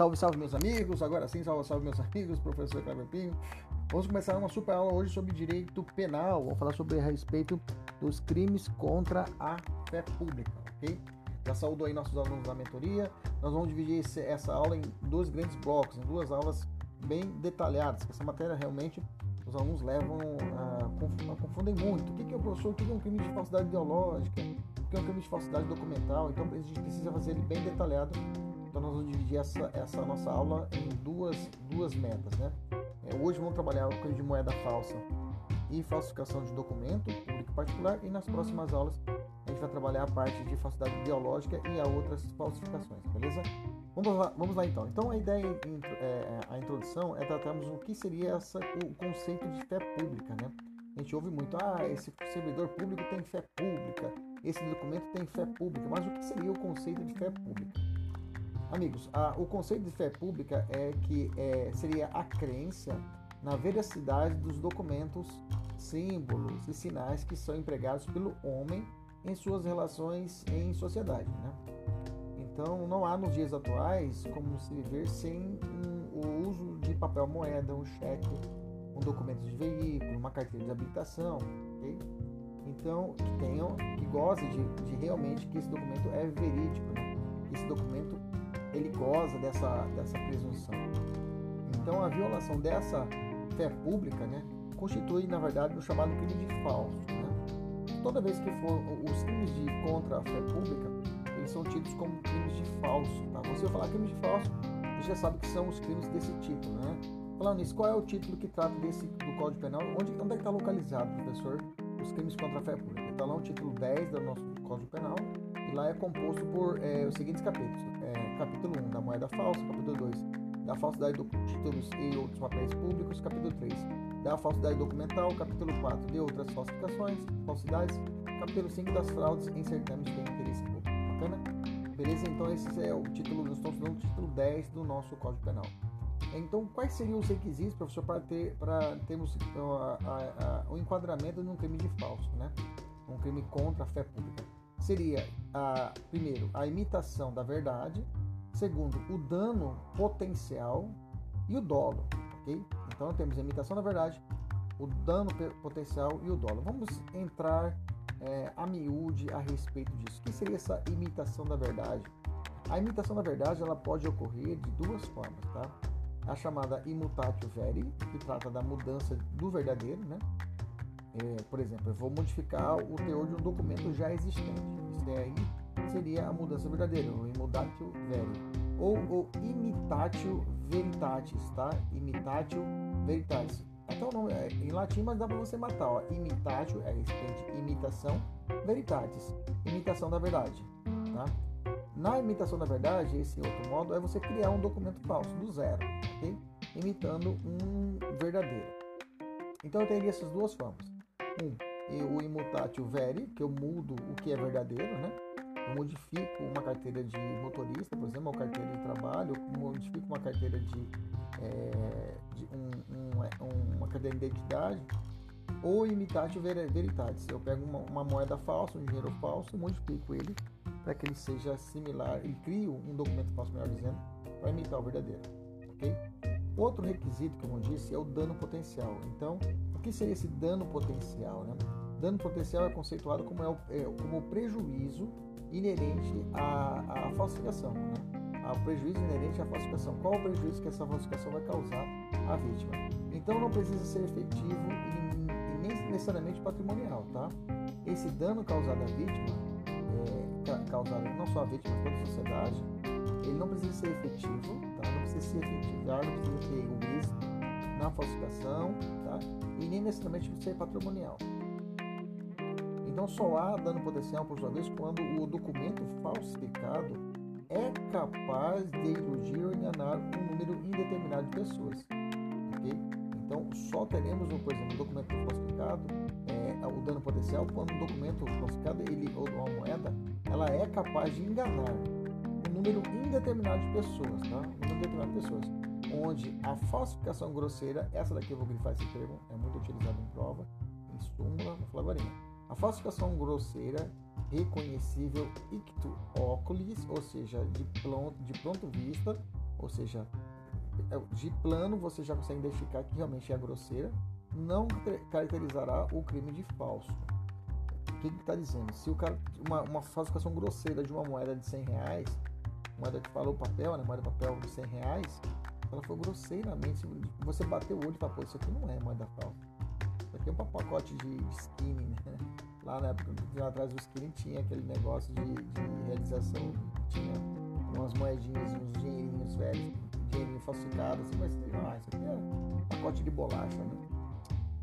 Salve, salve meus amigos, agora sim, salve, salve meus amigos, professor Cleber Pinho. Vamos começar uma super aula hoje sobre direito penal. Vamos falar sobre a respeito dos crimes contra a fé pública, ok? Já saúdo aí nossos alunos da mentoria. Nós vamos dividir essa aula em dois grandes blocos, em duas aulas bem detalhadas, essa matéria realmente os alunos levam a, a confundem muito. O que é o professor? O que é um crime de falsidade ideológica? O que é um crime de falsidade documental? Então a gente precisa fazer ele bem detalhado então nós vamos dividir essa, essa nossa aula em duas, duas metas, né? É, hoje vamos trabalhar o crime de moeda falsa e falsificação de documento público particular e nas próximas aulas a gente vai trabalhar a parte de falsidade ideológica e a outras falsificações, beleza? Vamos lá, vamos lá então. Então a ideia, é, a introdução é tratarmos o que seria essa, o conceito de fé pública, né? A gente ouve muito, ah, esse servidor público tem fé pública, esse documento tem fé pública, mas o que seria o conceito de fé pública? Amigos, a, o conceito de fé pública é que é, seria a crença na veracidade dos documentos, símbolos e sinais que são empregados pelo homem em suas relações em sociedade. Né? Então, não há nos dias atuais como se viver sem um, o uso de papel moeda, um cheque, um documento de veículo, uma carteira de habilitação. Okay? Então, que tenham, que gozem de, de, realmente que esse documento é verídico, né? esse documento ele goza dessa, dessa presunção. Então a violação dessa fé pública né, constitui, na verdade, o chamado crime de falso. Né? Toda vez que for os crimes de contra a fé pública, eles são tidos como crimes de falso. Tá? Você vai falar crimes de falso, você já sabe que são os crimes desse tipo. Né? Falando nisso, qual é o título que trata desse, do Código Penal? Onde, onde é que está localizado, professor, os crimes contra a fé pública? Está lá o título 10 do nosso Código Penal e lá é composto por é, os seguintes capítulos. Capítulo 1 da moeda falsa, capítulo 2 da falsidade de títulos e outros papéis públicos, capítulo 3 da falsidade documental, capítulo 4 de outras falsificações, falsidades, capítulo 5 das fraudes em certames de interesse público. Bacana? Beleza? Então esse é o título, nós estamos falando do título 10 do nosso Código Penal. Então, quais seriam os requisitos, professor, para, ter, para termos então, o enquadramento num crime de falso, né? Um crime contra a fé pública? seria, a, primeiro, a imitação da verdade, segundo, o dano potencial e o dolo, ok? Então temos a imitação da verdade, o dano potencial e o dolo. Vamos entrar é, a miúde a respeito disso. O que seria essa imitação da verdade? A imitação da verdade ela pode ocorrer de duas formas, tá? A chamada immutatio veri, que trata da mudança do verdadeiro, né? É, por exemplo, eu vou modificar o teor de um documento já existente. Isso daí seria a mudança verdadeira, o immutatio veri. Ou o imitatio veritatis, tá? Imitatio veritatis. Até o nome é em latim, mas dá para você matar, ó. Imitatio é resistente, imitação, veritatis, imitação da verdade, tá? Na imitação da verdade, esse outro modo é você criar um documento falso do zero, ok? Imitando um verdadeiro. Então eu teria essas duas formas um, o imutatio veri, que eu mudo o que é verdadeiro, né? Modifico uma carteira de motorista, por exemplo, uma carteira de trabalho, modifico uma carteira de, é, de um, um, uma carteira de identidade, ou imitatio veritatis. Eu pego uma, uma, moeda falsa, um dinheiro falso, modifico ele para que ele seja similar e crio um documento falso, melhor dizendo, para imitar o verdadeiro. Ok? Outro requisito, como eu disse, é o dano potencial. Então, o que seria esse dano potencial? Né? Dano potencial é conceituado como, é o, é, como o prejuízo inerente à, à falsificação, né? ao prejuízo inerente à falsificação. Qual o prejuízo que essa falsificação vai causar à vítima? Então não precisa ser efetivo e, e nem necessariamente patrimonial, tá? Esse dano causado à vítima, é, causado não só à vítima, mas toda a sociedade, ele não precisa ser efetivo, tá? Não precisa ser efetivado, não precisa ter êxito na falsificação, tá? E nem necessariamente ser patrimonial. Então só há dano potencial, por sua vez, quando o documento falsificado é capaz de iludir ou enganar um número indeterminado de pessoas. Okay? Então só teremos, por exemplo, um documento falsificado, é, o dano potencial, quando um documento falsificado ele, ou uma moeda, ela é capaz de enganar um número indeterminado de pessoas, tá? Um número indeterminado de pessoas. Onde a falsificação grosseira, essa daqui eu vou grifar esse termo, é muito utilizado em prova, em súmula, no flagorina a falsificação grosseira, reconhecível ictu oculis, ou seja, de pronto, de pronto vista, ou seja, é, de plano você já consegue identificar que realmente é grosseira, não caracterizará o crime de falso. O que está dizendo? Se o cara, uma, uma falsificação grosseira de uma moeda de 100 reais, moeda que falou papel, né, moeda de papel de 100 reais, ela foi grosseiramente, você bateu o olho e falou, isso aqui não é moeda falsa um pacote de, skinny, né? Lá na época, lá atrás do skinny tinha aquele negócio de, de realização, tinha umas moedinhas, uns dinheirinhos velhos, dinheirinho falsificado, assim, mas ah, isso aqui é um pacote de bolacha, né?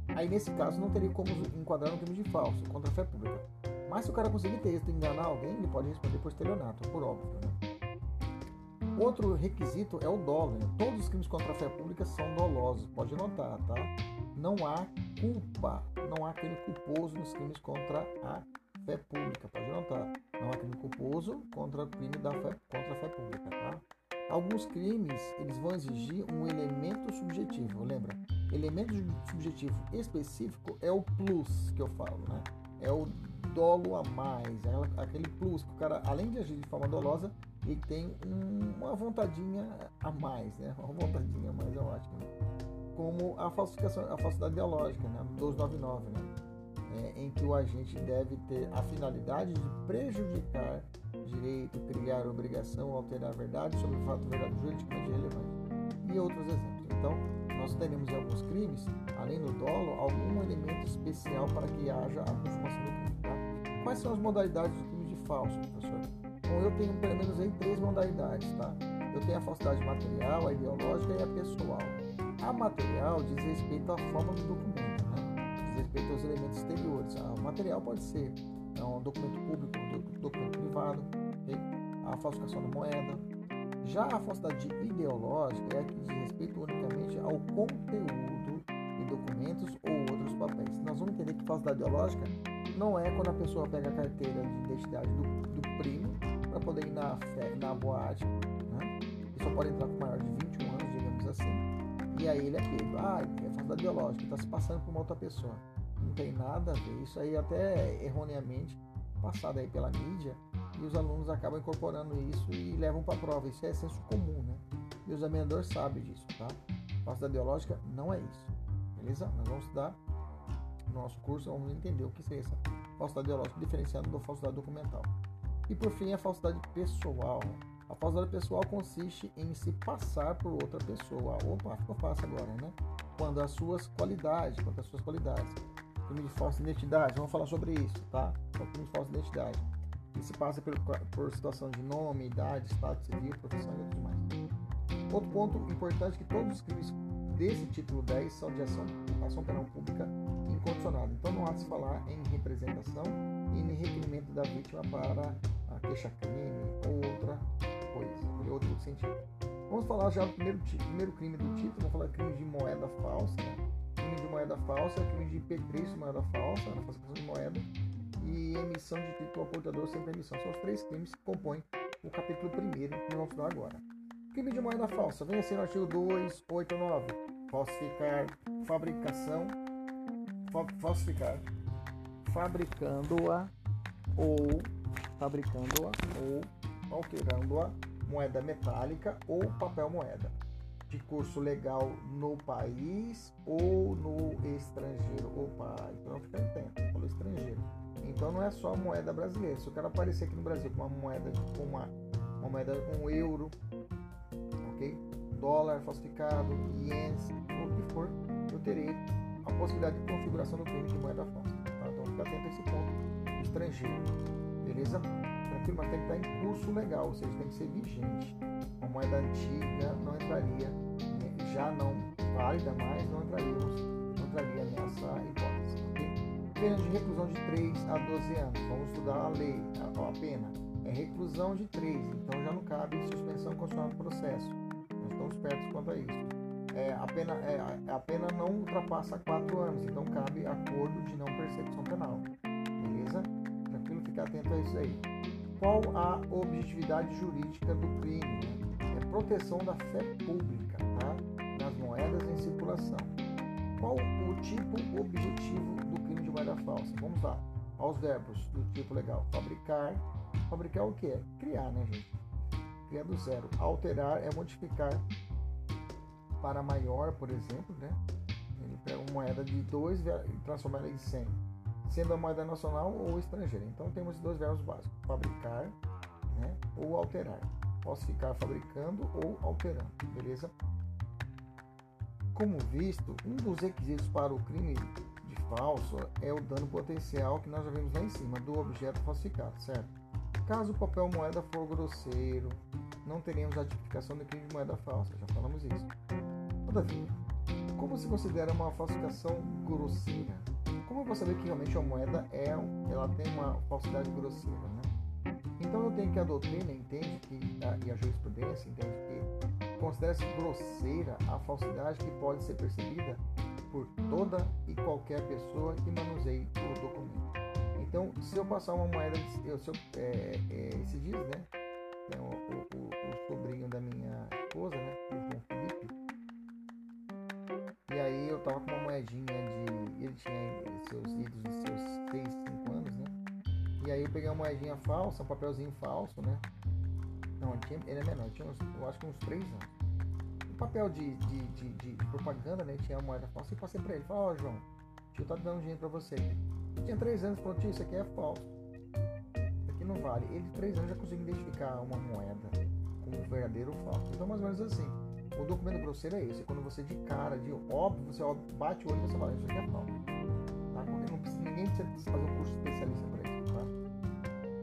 Aí nesse caso não teria como enquadrar no crime de falso contra a fé pública. Mas se o cara conseguir ter êxito enganar alguém, ele pode responder por estelionato, por óbvio, né? Outro requisito é o dolo. Né? Todos os crimes contra a fé pública são dolosos, pode notar, tá? Não há culpa, não há crime culposo nos crimes contra a fé pública, pode notar. Não há crime culposo contra o crime da fé, contra a fé pública, tá? Alguns crimes, eles vão exigir um elemento subjetivo, lembra? Elemento subjetivo específico é o plus que eu falo, né? É o dolo a mais, é aquele plus que o cara, além de agir de forma dolosa, ele tem um, uma vontadinha a mais, né? Uma vontadinha a mais é ótimo. Como a falsificação, a falsidade ideológica, né? 299, né? É, em que o agente deve ter a finalidade de prejudicar direito, criar obrigação, alterar a verdade sobre o fato verdade juridicamente relevante. E outros exemplos. Então, nós teremos em alguns crimes, além do dolo, algum elemento especial para que haja a consumação do crime. Tá? Quais são as modalidades do crime de falso, professor? Bom, eu tenho pelo menos aí três modalidades, tá? Eu tenho a falsidade material, a ideológica e a pessoal. A material diz respeito à forma do documento, né? Diz respeito aos elementos exteriores. A material pode ser é um documento público, um documento privado, a falsificação da moeda. Já a falsidade ideológica é a que diz respeito unicamente ao conteúdo de documentos ou outros papéis. Nós vamos entender que falsidade ideológica não é quando a pessoa pega a carteira de identidade do, do primo para poder ir na, na boate, né? E só pode entrar com maior de E aí ele é pego. Ah, é falsidade ideológica, está se passando por uma outra pessoa. Não tem nada a ver. Isso aí até erroneamente passado aí pela mídia e os alunos acabam incorporando isso e levam para a prova. Isso é senso comum, né? E o examinador sabe disso, tá? Falsidade ideológica não é isso. Beleza? Nós vamos estudar no nosso curso, vamos entender o que é essa falsidade ideológica, diferenciando da falsidade documental. E por fim, a falsidade pessoal. A falsidade pessoal consiste em se passar por outra pessoa. Opa, ficou fácil agora, né? Quando as suas qualidades, quando as suas qualidades. Crime de falsa identidade, vamos falar sobre isso, tá? O crime de falsa identidade. E se passa por, por situação de nome, idade, estado civil, profissão e outros mais. Outro ponto importante é que todos os crimes desse título 10 são de ação, ação penal pública incondicionada. Então não há de se falar em representação e em requerimento da vítima para a queixa-crime ou outra coisa, em outro sentido. Vamos falar já do primeiro, primeiro crime do título, vamos falar crime de moeda falsa. Crime de moeda falsa, crime de petrício moeda falsa, na falsificação de moeda, e emissão de título ao portador sem permissão. São os três crimes que compõem o capítulo primeiro que nós vamos falar agora. Crime de moeda falsa, vem assim no artigo 289. Falsificar fabricação, falsificar fabricando-a ou fabricando-a ou alterando-a moeda metálica ou papel moeda de curso legal no país ou no estrangeiro. Opa, então fica atento, falou estrangeiro. Então não é só a moeda brasileira. Se o cara aparecer aqui no Brasil com uma moeda, com uma, uma moeda, um euro, ok? Dólar falsificado, ienes, o que for, eu terei a possibilidade de configuração do crime de moeda falsa. Tá? Então fica atento a esse ponto. Estrangeiro. Beleza? Tranquilo, mas tem que estar em curso legal, ou seja, tem que ser vigente. Uma moeda antiga não entraria, né? já não válida mais, não entraríamos, não entraria nessa hipótese. Okay? Pena de reclusão de 3 a 12 anos. Vamos estudar a lei, a, a pena. É reclusão de 3, então já não cabe suspensão constitucional do processo. Nós estamos perto quanto a isso. É, a, pena, é, a pena não ultrapassa 4 anos, então cabe acordo de não persecução penal. Beleza? Tranquilo? Ficar atento a isso aí. Qual a objetividade jurídica do crime? Né? É proteção da fé pública, tá? Nas moedas em circulação. Qual o tipo objetivo do crime de moeda falsa? Vamos lá. Aos verbos do tipo legal. Fabricar. Fabricar o que? Criar, né, gente? Criar do zero. Alterar é modificar para maior, por exemplo, né? Ele pega uma moeda de 2 e transforma ela em 100, sendo a moeda nacional ou estrangeira. Então temos dois verbos básicos: fabricar né? ou alterar. Posso ficar fabricando ou alterando, beleza? Como visto, um dos requisitos para o crime de falso é o dano potencial que nós já vimos lá em cima do objeto falsificado, certo? Caso o papel moeda for grosseiro, não teríamos a tipificação do crime de moeda falsa, já falamos isso. Todavia, como se considera uma falsificação grosseira? Como vou saber que realmente a moeda é, ela tem uma falsidade grosseira, né? Então eu tenho que a doutrina entende que a, e a jurisprudência entende que considera-se grosseira a falsidade que pode ser percebida por toda e qualquer pessoa que manuseie o documento. Então, se eu passar uma moeda, eu, se eu, é, é, esses dias, né? É o, o, o, sobrinho da minha esposa, né? O João Felipe. E aí eu tava com uma moedinha de. Ele tinha seus idos de seus 6, 5 anos, né? E aí eu peguei uma moedinha falsa, um papelzinho falso, né? Não, ele, tinha, ele é menor, tinha uns, eu acho que uns 3 anos. Um papel de, de, de, de propaganda, né? Tinha a moeda falsa e passei pra ele. Falei, ó, oh, João, tio tá dando dinheiro pra você. Tinha 3 anos, falou, tio, isso aqui é falso. Isso aqui não vale. Ele, de 3 anos, já conseguiu identificar uma moeda como verdadeiro ou falso. Então, mais ou menos assim. O documento grosseiro é esse. Quando você de cara, de óbvio, você bate o olho e você fala, isso aqui é falso. Tá? Ninguém precisa fazer um curso especialista para isso. Tá?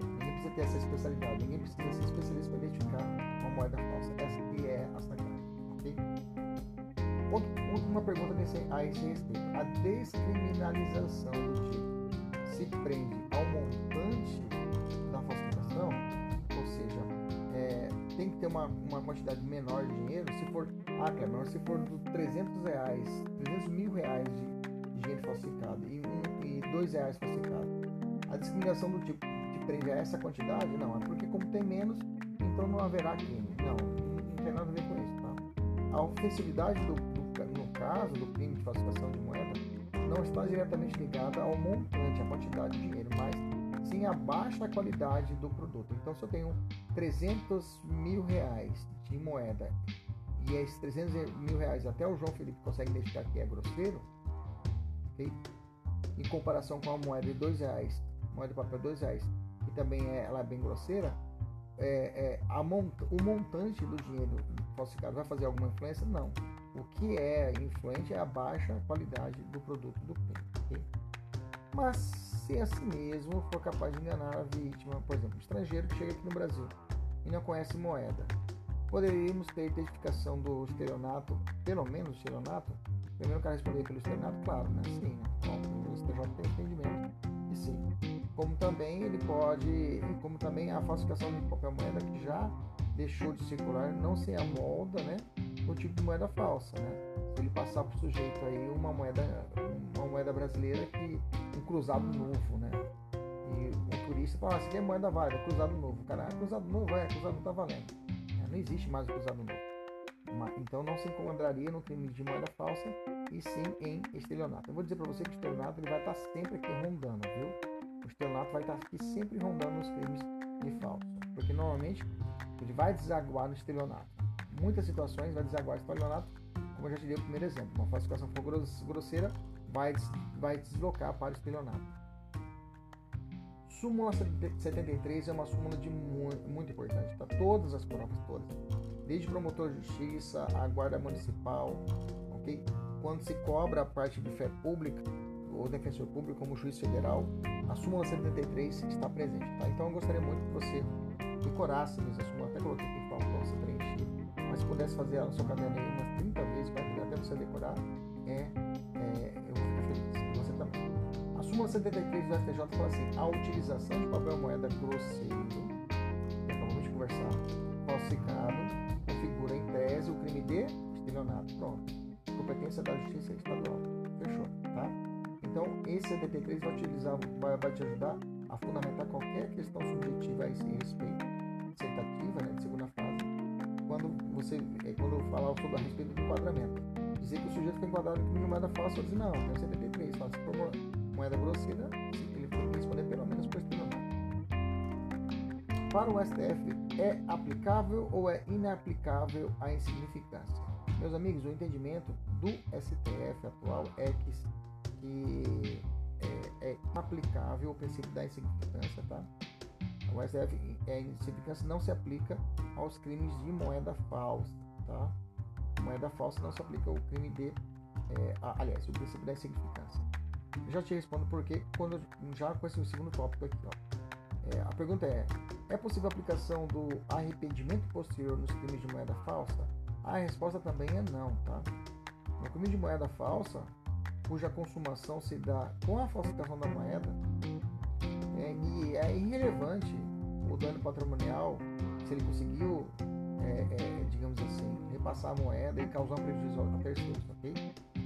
Ninguém precisa ter essa especialidade. Ninguém precisa ser especialista para identificar uma moeda falsa. Essa é a sagrada. Ok? Última pergunta nesse, a esse respeito. A descriminalização do tipo se prende ao montante ter uma, uma quantidade menor de dinheiro, se for, ah, Cleber, se for do 300 reais, 300 mil reais de, dinheiro falsificado e, um, reais falsificado, a discriminação do tipo de prende a essa quantidade? Não, é porque como tem menos, então não haverá crime. Não, não tem nada a ver com isso, tá? A ofensividade do, do, no caso do crime de falsificação de moeda não está diretamente ligada ao montante, à quantidade de dinheiro, mas sim à baixa qualidade do produto. Então, se eu tenho 300 mil reais de moeda e esses 300 mil reais até o João Felipe consegue identificar que é grosseiro, okay? em comparação com a moeda de 2 reais, moeda de papel 2 reais, que também é, ela é bem grosseira, é, é, mont o montante do dinheiro falsificado vai fazer alguma influência? Não. O que é influente é a baixa qualidade do produto do crime. Okay? Mas se assim mesmo for capaz de enganar a vítima, por exemplo, um estrangeiro que chega aqui no Brasil e não conhece moeda, poderíamos ter identificação do estelionato, pelo menos o estelionato? Primeiro quero responder pelo estelionato, claro, né? Sim, né? o STJ tem entendimento e sim. Como também ele pode, como também a falsificação de papel moeda que já deixou de circular, não se amolda, né? o tipo de moeda falsa, né? Se ele passar para o sujeito aí uma moeda, uma moeda brasileira que um cruzado novo, né? E um turista fala, aqui é moeda válida, cruzado novo. O cara, ah, cruzado novo, é, cruzado tá valendo. É, não existe mais o cruzado novo. Então não se encontraria no crime de moeda falsa e sim em estelionato. Eu vou dizer para você que o estelionato ele vai estar tá sempre aqui rondando, viu? O estelionato vai estar tá aqui sempre rondando nos crimes de falso, porque normalmente ele vai desaguar no estelionato muitas situações vai desaguar estelionato, como eu já te dei o primeiro exemplo. Uma falsificação for grosseira, vai, vai deslocar para o estelionato. súmula 73 é uma súmula de muito, muito importante para todas as provas, todas. Desde promotor de justiça, a guarda municipal, ok? Quando se cobra a parte de fé pública, ou defensor público como juiz federal, a súmula 73 está presente, tá? Então eu gostaria muito que você decorasse essa súmula, até coloquei aqui para você preencher, mas se pudesse fazer ela no seu caderno aí umas 30 vezes, até você decorar, é, é, eu súmula 73 do STJ falou assim: a utilização de papel moeda grosseiro, acabamos é de conversar, falsificado, configura em tese o crime de estelionato. Pronto. Competência da Justiça Estadual. Fechou, tá? Então, esse 73 vai, utilizar, vai, vai te ajudar a fundamentar qualquer questão subjetiva a esse respeito, sentativa né, de segunda fase. Quando você, é, quando eu falar sobre a respeito do enquadramento, dizer que o sujeito foi enquadrado com uma moeda falsa, eu dizer, não, tem 73, fala, se moeda grosseira, ele tem responder pelo menos por estelionato. Para o STF, é aplicável ou é inaplicável a insignificância? Meus amigos, o entendimento do STF atual é que, que é, é aplicável o princípio da insignificância, tá? O STF, a insignificância não se aplica aos crimes de moeda falsa, tá? Moeda falsa não se aplica ao crime de, é, a, aliás, o princípio da insignificância. Já te respondo porque quando já com esse segundo tópico aqui, ó. É, a pergunta é: é possível a aplicação do arrependimento posterior nos crimes de moeda falsa? A resposta também é não, tá? No crime de moeda falsa, cuja consumação se dá com a falsificação da moeda, é, é irrelevante o dano patrimonial se ele conseguiu, é, é, digamos assim, repassar a moeda e causar um prejuízo a terceiros, ok?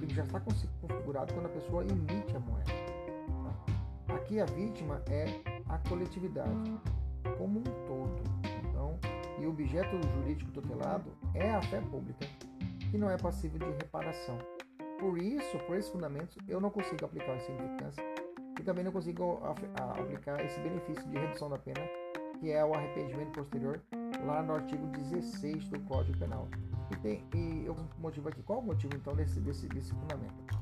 Já está configurado quando a pessoa emite a moeda. Tá? Aqui a vítima é a coletividade como um todo. Então, e o objeto jurídico tutelado é a fé pública, que não é passível de reparação. Por isso, por esses fundamentos, eu não consigo aplicar a insignificância e também não consigo aplicar esse benefício de redução da pena, que é o arrependimento posterior, lá no artigo 16 do Código Penal. E, tem, e eu motivo aqui. Qual o motivo então desse, desse, desse fundamento?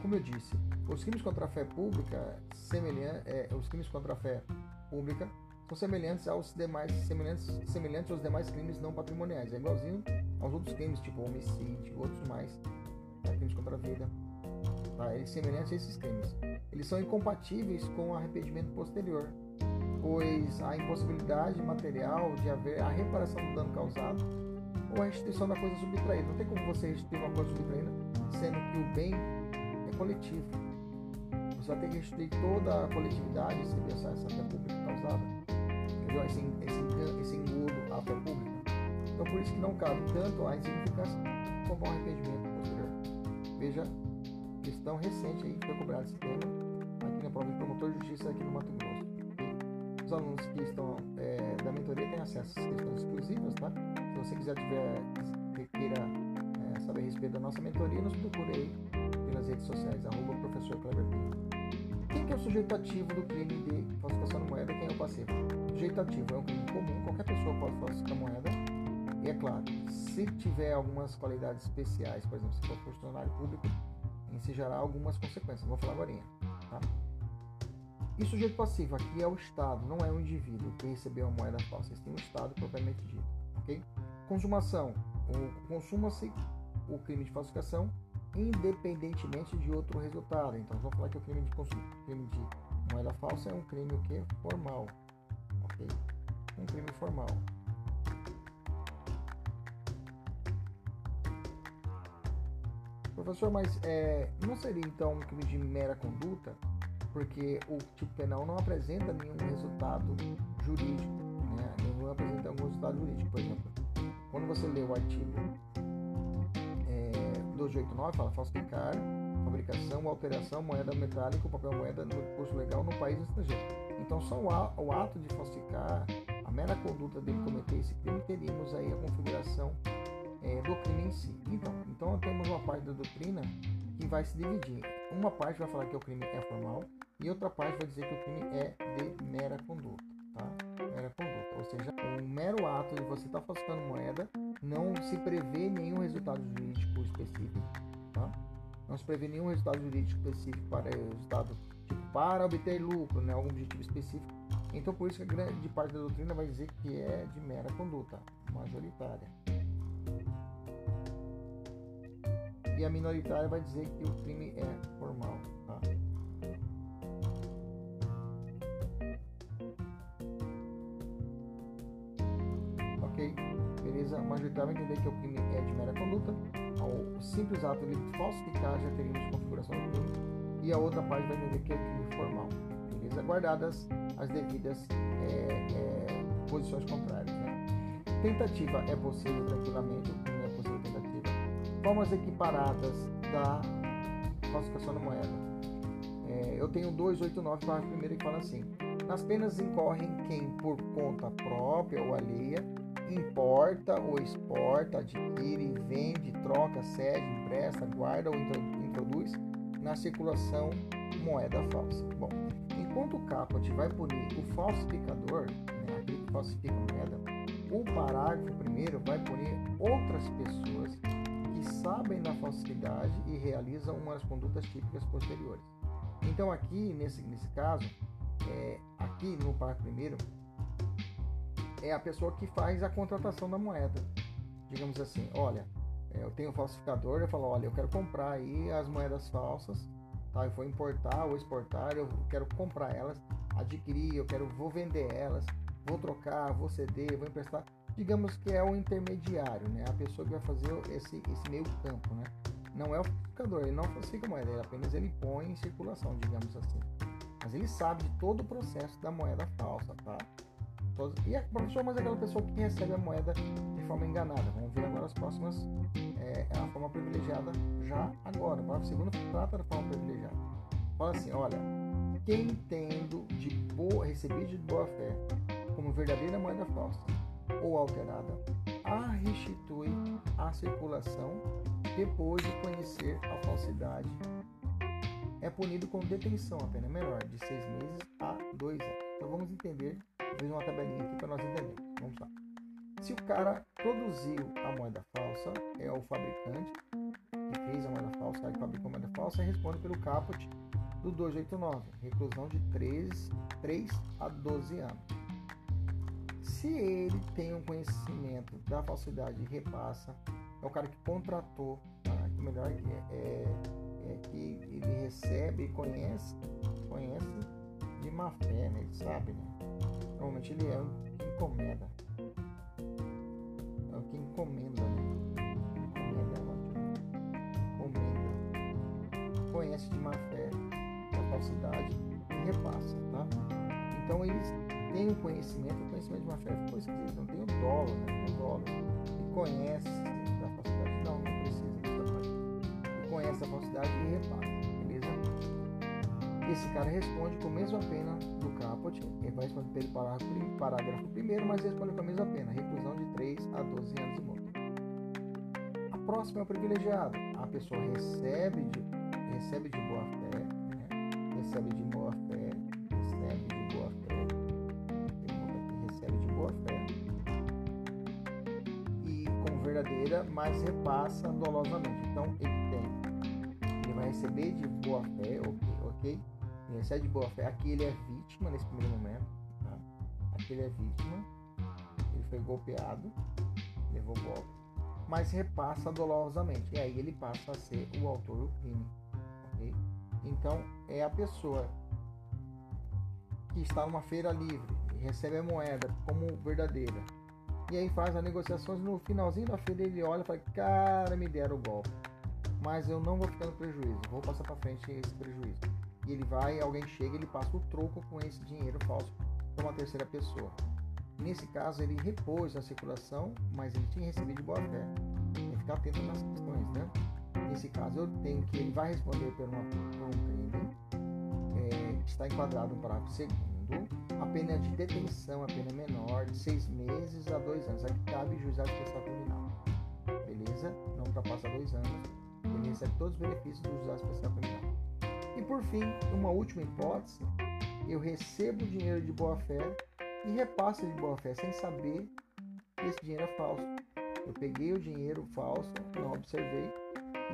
Como eu disse, os crimes contra a fé pública, semelhan, é, os crimes contra a fé pública são semelhantes aos demais semelhantes, semelhantes aos demais crimes não patrimoniais. É igualzinho aos outros crimes, tipo homicídio, outros mais crimes contra a vida. Tá? Eles semelhantes a esses crimes. Eles são incompatíveis com o arrependimento posterior, pois a impossibilidade material de haver a reparação do dano causado ou a restituição da coisa subtraída. Não tem como você restituir uma coisa subtraída, sendo que o bem é coletivo. Você vai ter que restituir toda a coletividade, essa, essa fé pública causada, entendeu? Esse, esse, esse engodo à fé pública. Então, por isso que não cabe tanto a insignificância como ao arrependimento Veja, questão recente aí que foi cobrado esse tema aqui na prova de promotor de justiça aqui no Mato Grosso. Os alunos que estão é, da mentoria têm acesso às questões exclusivas, tá? Você quiser tiver, queira é, saber a respeito da nossa mentoria, nos procure aí pelas redes sociais, arroba professor Kleber Quem que é o sujeito ativo do crime de falsificação de moeda? Quem é o passivo? O sujeito ativo é um crime comum, qualquer pessoa pode falsificar moeda e é claro, se tiver algumas qualidades especiais, por exemplo, se for funcionário público, ensejará algumas consequências. Vou falar agora. Tá? E sujeito passivo aqui é o Estado, não é o indivíduo que recebeu a moeda falsa, sim o Estado propriamente? Consumação. Consuma-se o crime de falsificação independentemente de outro resultado. Então, vamos falar que o crime de, crime de moeda falsa é um crime o quê? formal. Ok? Um crime formal. Professor, mas é, não seria então um crime de mera conduta? Porque o tipo penal não apresenta nenhum resultado jurídico, né? não apresenta algum resultado jurídico. Por exemplo, quando você lê o artigo é, 289, fala falsificar, fabricação, alteração, moeda metálica, papel moeda no curso legal no país estrangeiro. Então, só o ato de falsificar, a mera conduta dele cometer esse crime, teríamos aí a configuração é, do crime em si. Então, então temos uma parte da doutrina que vai se dividir. Uma parte vai falar que o crime é formal e outra parte vai dizer que o crime é de mera conduta, tá? Mera conduta, ou seja, o mero ato de você estar tá falsificando moeda não se prevê nenhum resultado jurídico específico, tá? Não se prevê nenhum resultado jurídico específico para o resultado tipo para obter lucro, né, algum objetivo específico. Então, por isso que a grande parte da doutrina vai dizer que é de mera conduta, majoritária. E a minoritária vai dizer que o crime é formal. Tá? Beleza? A majoritária vai entender que o crime é de mera conduta. O simples ato de falsificar já teríamos configuração do crime. E a outra parte vai entender que é crime formal. Beleza? Guardadas as devidas é, é, posições contrárias. Né? Tentativa é possível tranquilamente, o crime é possível tentativa. Formas equiparadas da falsificação da moeda. É, eu tenho 289, parágrafo primeiro, que fala assim: Nas penas incorrem quem, por conta própria ou alheia, importa ou exporta, adquire, vende, troca, cede, empresta, guarda ou introduz na circulação moeda falsa. Bom, enquanto o caput vai punir o falsificador, né, aquele que falsifica a moeda, o parágrafo primeiro vai punir outras pessoas que sabem da falsidade e realizam umas condutas típicas posteriores. Então aqui, nesse, nesse caso, é, aqui no parágrafo primeiro, é a pessoa que faz a contratação da moeda. Digamos assim, olha, é, eu tenho um falsificador, eu falo, olha, eu quero comprar aí as moedas falsas, tá? Eu vou importar ou exportar, eu quero comprar elas, adquirir, eu quero, vou vender elas, vou trocar, vou ceder, vou emprestar. Digamos que é o intermediário, né? A pessoa que vai fazer esse, esse meio campo, né? Não é o falsificador, ele não falsifica a moeda, ele apenas ele põe em circulação, digamos assim. Mas ele sabe de todo o processo da moeda falsa, tá? E a professor, mas é aquela pessoa que recebe a moeda de forma enganada. Vamos ver agora as próximas, é, é a forma privilegiada já agora. O segundo trata da forma privilegiada. Fala assim, olha, quem tendo de boa, recebido de boa fé como verdadeira moeda falsa ou alterada, a restitui à circulação depois de conhecer a falsidade. É punido com detenção, a pena menor, de seis meses a dois anos. Então vamos entender fiz uma tabelinha aqui para nós entendermos. Vamos lá. Se o cara produziu a moeda falsa, é o fabricante que fez a moeda falsa, que fabricou a moeda falsa, responde pelo caput do 289, reclusão de 3, 3 a 12 anos. Se ele tem um conhecimento da falsidade e repassa, é o cara que contratou, tá? que melhor é, é, é que ele recebe e conhece, conhece de má fé, né? ele sabe, né? Normalmente ele é o que encomenda. É o que encomenda, né? Encomenda é. Encomenda. Conhece de má fé a falsidade e repassa, tá? Então eles têm o conhecimento, o conhecimento de má fé ficou esquisito, não tem o dolo, né? O dolo. E conhece da falsidade. Não, não precisa parte. E conhece a falsidade e repassa? Esse cara responde com a mesma pena caput, ele vai responder pelo parágrafo, parágrafo primeiro, mas responde com a mesma pena, reclusão de 3 a 12 anos de multa. A próxima é o privilegiado. A pessoa recebe de, recebe de boa fé, né? recebe de boa fé, recebe de boa fé, recebe de boa fé e com verdadeira, mas repassa dolosamente. Então ele tem, ele vai receber de boa fé, ok? Ele de boa fé. Aqui ele é vítima nesse primeiro momento. Tá? Aqui ele é vítima. Ele foi golpeado, levou golpe, mas repassa dolorosamente. E aí ele passa a ser o autor do crime. Okay? Então é a pessoa que está numa feira livre e recebe a moeda como verdadeira. E aí faz as negociações. No finalzinho da feira ele olha e fala: Cara, me deram o golpe. Mas eu não vou ficar no prejuízo. Vou passar para frente esse prejuízo e ele vai, alguém chega, ele passa o troco com esse dinheiro falso para uma terceira pessoa. Nesse caso, ele repôs a circulação, mas ele tinha recebido de boa fé. Tem que ficar atento nas questões, né? Nesse caso, eu tenho que ele vai responder por, uma, por um crime é, está enquadrado no parágrafo segundo. A pena de detenção, a pena é menor, de seis meses a dois anos. Aqui cabe juizado especial criminal. Beleza? Não ultrapassa dois anos. Ele recebe todos os benefícios do juizado especial criminal. Por fim, uma última hipótese, eu recebo dinheiro de boa fé e repasso de boa fé sem saber que esse dinheiro é falso. Eu peguei o dinheiro falso, não observei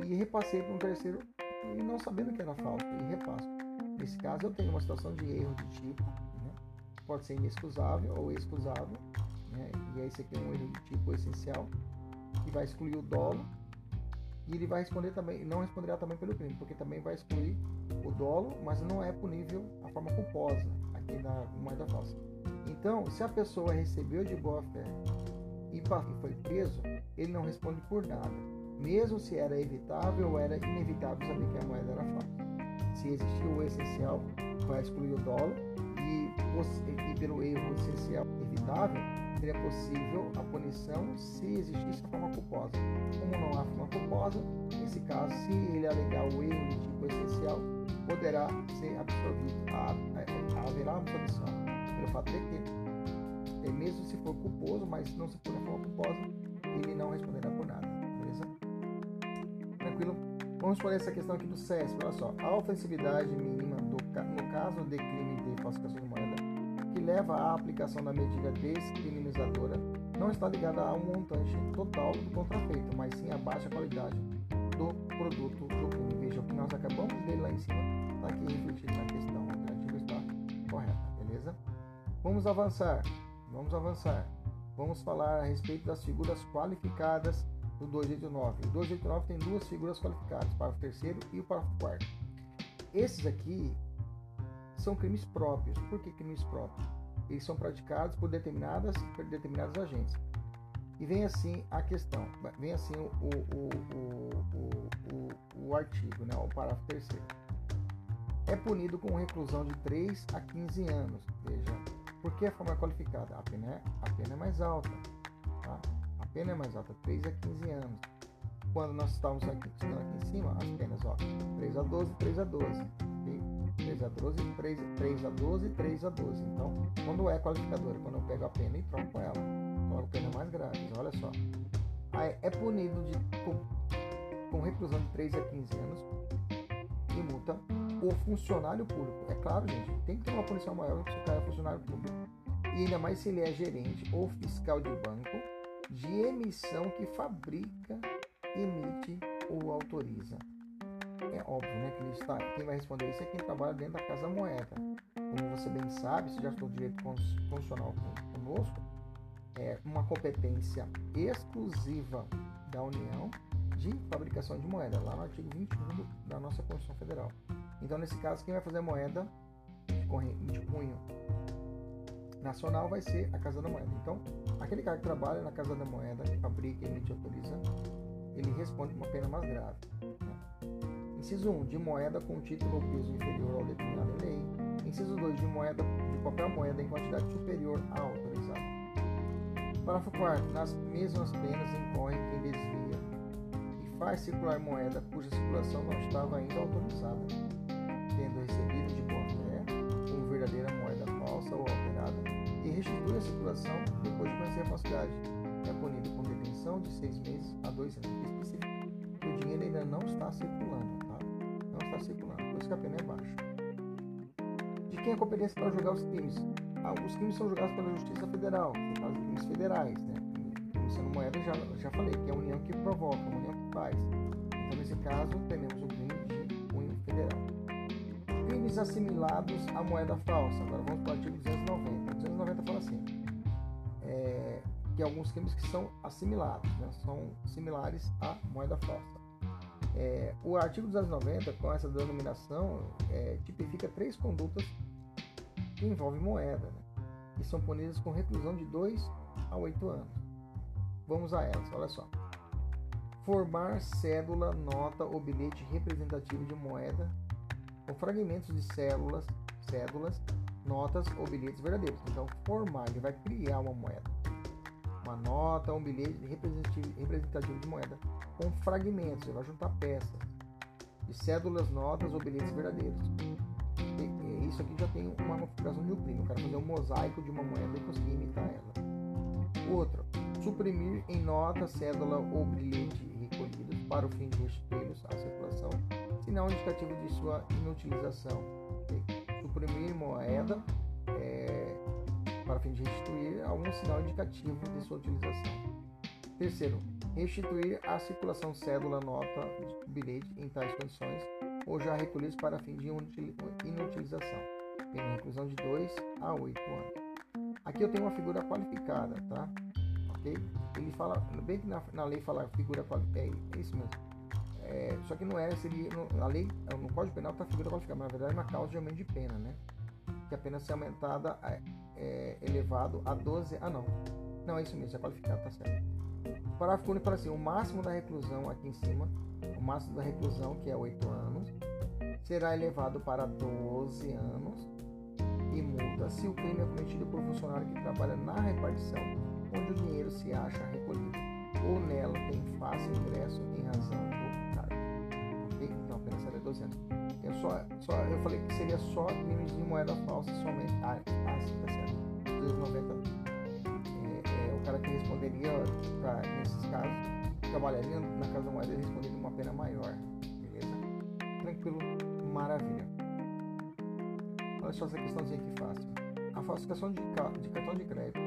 e repassei para um terceiro e não sabendo que era falso e repasso. Nesse caso, eu tenho uma situação de erro de tipo, né? pode ser inexcusável ou excusável, né? e aí você tem um erro de tipo essencial, que vai excluir o dolo, e ele vai responder também, não responderá também pelo crime, porque também vai excluir o dolo, mas não é punível a forma culposa aqui na moeda falsa. Então, se a pessoa recebeu de boa fé e foi preso, ele não responde por nada, mesmo se era evitável ou era inevitável saber que a moeda era falsa. Se existiu o essencial, vai excluir o dolo e, e pelo erro essencial evitável, seria possível a punição se existisse a forma culposa. Como não há forma culposa, nesse caso, se ele alegar o erro de tipo essencial, poderá ser absolvido. Haverá absolvição pelo fato de que, é, mesmo se for culposo, mas não se for de forma culposa, ele não responderá por nada. Beleza? Tranquilo? Vamos responder essa questão aqui do CESP. Olha só. A ofensividade mínima do, no caso de crime de falsificação de moeda leva à aplicação da medida descriminalizadora não está ligada ao montante total do contrafeito, mas sim à baixa qualidade do produto do crime. Veja, o que nós acabamos de ler lá em cima está aqui refletido na questão. A alternativa está correta, beleza? Vamos avançar. Vamos avançar. Vamos falar a respeito das figuras qualificadas do 289. O 289 tem duas figuras qualificadas, o parágrafo terceiro e o parágrafo quarto. Esses aqui são crimes próprios. Por que crimes próprios? Eles são praticados por determinadas, por determinados agentes. E vem assim a questão, vem assim o, o, o, o, o artigo, né, o parágrafo terceiro. É punido com reclusão de 3 a 15 anos. Veja, por que a forma qualificada? A pena é, a pena é mais alta. Tá? A pena é mais alta, 3 a 15 anos. Quando nós estávamos aqui, estamos aqui em cima, as penas, ó, 3 a 12, 3 a 12. 3 a 12, 3, 3 a 12, 3 a 12. Então, quando é qualificadora, quando eu pego a pena e troco ela, coloco pena mais grave. Olha só. Aí, é punido de, com, com reclusão de 3 a 15 anos e multa o funcionário público. É claro, gente, tem que ter uma punição maior se o cara é funcionário público. E ainda mais se ele é gerente ou fiscal de banco de emissão que fabrica, emite ou autoriza é óbvio, né? Que está, quem vai responder isso é quem trabalha dentro da Casa Moeda. Como você bem sabe, se já estudou direito constitucional conosco, é uma competência exclusiva da União de fabricação de moeda, lá no artigo 21 da nossa Constituição Federal. Então, nesse caso, quem vai fazer moeda de cunho nacional vai ser a Casa da Moeda. Então, aquele cara que trabalha na Casa da Moeda, que fabrica, emite e autoriza, ele responde uma pena mais grave. Inciso 1, de moeda com título ou peso inferior ao determinado em lei. Inciso 2, de moeda de papel moeda em quantidade superior à autorizada. Parágrafo 4. Nas mesmas penas incorre quem desvia e faz circular moeda cuja circulação não estava ainda autorizada, tendo recebido de boa fé como verdadeira moeda falsa ou alterada, e restitui a circulação depois de conhecer a falsidade. É punido com detenção de seis meses a dois anos. Específico que o dinheiro ainda não está circulando que a pena é baixa. De quem é a competência para julgar os crimes? Ah, os crimes são julgados pela Justiça Federal, caso de crimes federais, né? Luciano Moeda já, já falei, que é a União que provoca, a União que faz. Então, nesse caso, temos o crime de cunho federal. Crimes assimilados à moeda falsa. Agora vamos para o artigo 290. O 290 fala assim, é, que alguns crimes que são assimilados, né? são similares à moeda falsa. É, o artigo 290, com essa denominação, é, tipifica três condutas que envolvem moeda né, e são punidas com reclusão de 2 a 8 anos. Vamos a elas, olha só. Formar cédula, nota ou bilhete representativo de moeda com fragmentos de células, cédulas, notas ou bilhetes verdadeiros. Então, formar, ele vai criar uma moeda uma nota, um bilhete representativo de moeda com fragmentos, ele vai juntar peças de cédulas, notas ou bilhetes verdadeiros. E, isso aqui já tem uma configuração de um crime. Eu quero fazer um mosaico de uma moeda e conseguir imitar ela. Outro, suprimir em nota, cédula ou bilhete recolhidos para o fim de restituí-los à circulação, sinal indicativo de sua inutilização. Suprimir moeda, para fim de restituir algum sinal indicativo de sua utilização. Terceiro, restituir a circulação cédula, nota, bilhete em tais condições ou já recolhidos para fim de inutilização. Tem reclusão de 2 a 8 anos. Aqui eu tenho uma figura qualificada, tá? Ok? Ele fala, bem que na, na lei fala figura qualificada, é, é isso mesmo. É, só que não é, seria, no, a lei, no Código Penal está figura qualificada, mas na verdade é uma causa de aumento de pena, né? Que a pena aumentada, é, é, elevado a 12, ah não, não é isso mesmo, é qualificado, tá certo. O parágrafo único fala assim, o máximo da reclusão aqui em cima, o máximo da reclusão, que é 8 anos, será elevado para 12 anos e multa se o crime é cometido por funcionário que trabalha na repartição onde o dinheiro se acha recolhido ou nela tem fácil ingresso em razão do cargo. Então a pena será 12 anos. Eu, só, só, eu falei que seria só crimes de moeda falsa somente. Ah, ah sim, tá certo. 290. É, é, o cara que responderia pra, nesses casos, trabalharia na Casa da Moeda, ele responderia uma pena maior. Beleza? Tranquilo, maravilha. Olha só essa questãozinha aqui fácil. A falsificação de, de cartão de crédito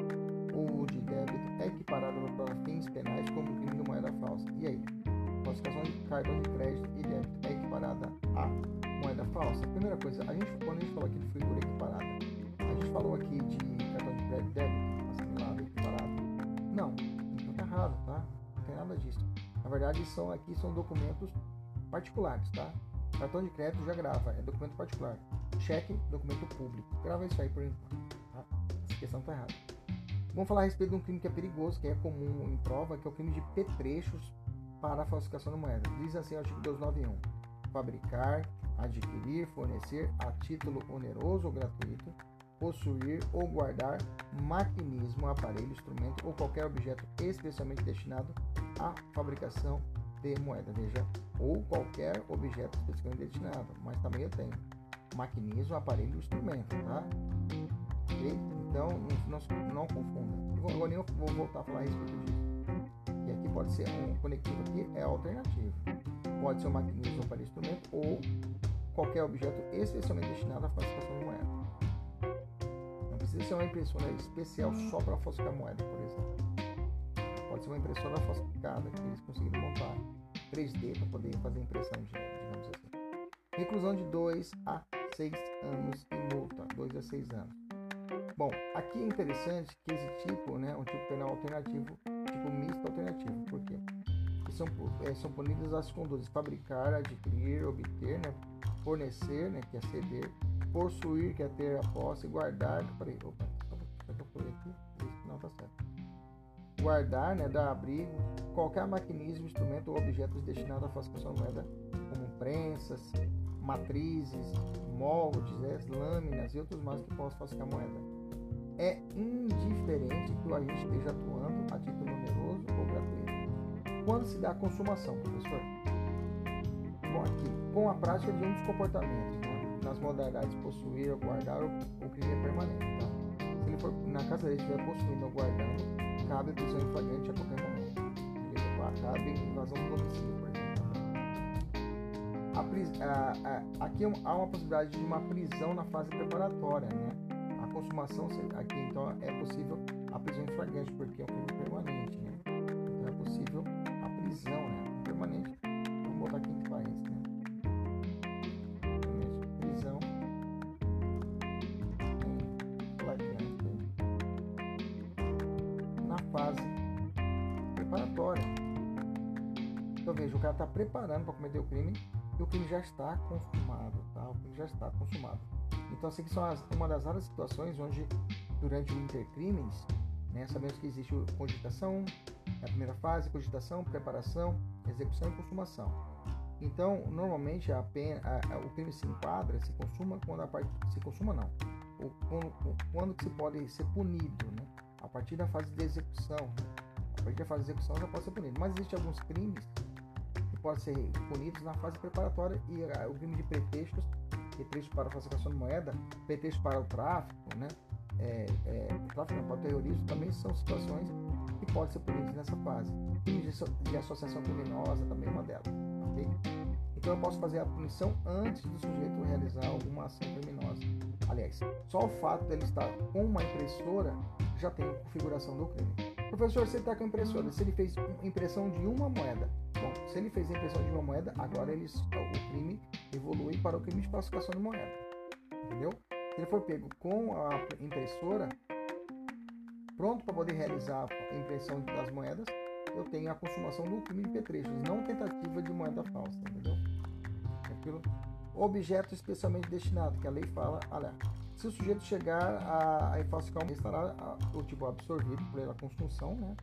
ou de débito é equiparada para fins penais como crime de moeda falsa. E aí? Falsificação de cartão de crédito e débito é equiparada a moeda falsa? Primeira coisa, a gente, quando a gente falou aqui de figura equiparada, a gente falou aqui de cartão de crédito e débito assimilado. Não, não tá errado, tá? Não tem nada disso. Na verdade, são aqui são documentos particulares, tá? Cartão de crédito já grava, é documento particular. Cheque, documento público. Grava isso aí por enquanto. Tá? Essa questão está errada. Vamos falar a respeito de um crime que é perigoso, que é comum em prova, que é o crime de petrechos para falsificação da moeda. Diz assim o artigo 291. Fabricar, adquirir, fornecer a título oneroso ou gratuito, possuir ou guardar maquinismo, aparelho, instrumento ou qualquer objeto especialmente destinado à fabricação de moeda. Veja, ou qualquer objeto especificamente destinado, mas também eu tenho maquinismo, aparelho, instrumento, tá? Ok? Então, não, não, não confunda. Agora eu vou voltar a falar a respeito disso. E aqui pode ser um conectivo aqui é alternativo. Pode ser um maquinismo, aparelho, instrumento ou qualquer objeto especialmente destinado à falsificação precisa ser uma impressora especial só para falsificar moeda, por exemplo. Pode ser uma impressora falsificada que eles conseguiram montar 3D para poder fazer impressão de, digamos assim. Reclusão de 2 a 6 anos e multa, 2 a 6 anos. Bom, aqui é interessante que esse tipo, né, um tipo penal alternativo, tipo misto alternativo, por quê? Que são, é, são punidas as condutas fabricar, adquirir, obter, né, fornecer, né, que é ceder, possuir, que é ter a posse, guardar, peraí, opa, eu aqui, não tá certo. Guardar, né, dar abrigo, qualquer maquinismo, instrumento ou objetos destinados à falsificação da moeda, como prensas, matrizes, moldes, né, lâminas e outros mais que possam falsificar moeda. É indiferente que o agente esteja atuando a título oneroso ou gratuito. Quando se dá a consumação, professor? Bom, aqui, com a prática de um dos comportamentos, né, modalidades possuir ou guardar, o crime é permanente. Tá? Se ele for na casa dele estiver possuindo ou guardando, cabe prisão em flagrante a qualquer momento. Beleza? Cabe invasão do domicílio, por exemplo. A, a, a, aqui há uma possibilidade de uma prisão na fase preparatória, né? A consumação aqui então é possível a prisão flagrante porque é um crime permanente, preparando para cometer o crime e o crime já está consumado, tá? O crime já está consumado. Então, assim, que são as, uma das raras situações onde, durante o intercrimes, né, sabemos que existe cogitação, a primeira fase, cogitação, preparação, execução e consumação. Então, normalmente a pena, a, a, o crime se enquadra, se consuma quando a parte se consuma não, quando, quando se pode ser punido, né? A partir da fase de execução, a partir da fase de execução já pode ser punido. Mas existem alguns crimes podem ser punidos na fase preparatória e a, o crime de pretextos pretexto para falsificação de moeda, pretexto para o tráfico, né? É, é, tráfico para o terrorismo também são situações que podem ser punidas nessa fase. Crimes de associação criminosa também é uma delas? Então eu posso fazer a punição antes do sujeito realizar alguma ação criminosa. Aliás, só o fato dele estar com uma impressora já tem a configuração do crime. Professor, você está com impressora, se ele fez impressão de uma moeda, Bom, se ele fez a impressão de uma moeda, agora ele, o crime evolui para o crime de falsificação de moeda. Entendeu? Se ele for pego com a impressora, pronto para poder realizar a impressão das moedas, eu tenho a consumação do crime de petrechos, não tentativa de moeda falsa, entendeu? Aquilo, objeto especialmente destinado, que a lei fala, olha, se o sujeito chegar a, a falsificar, estará o tipo absorvido pela construção, né?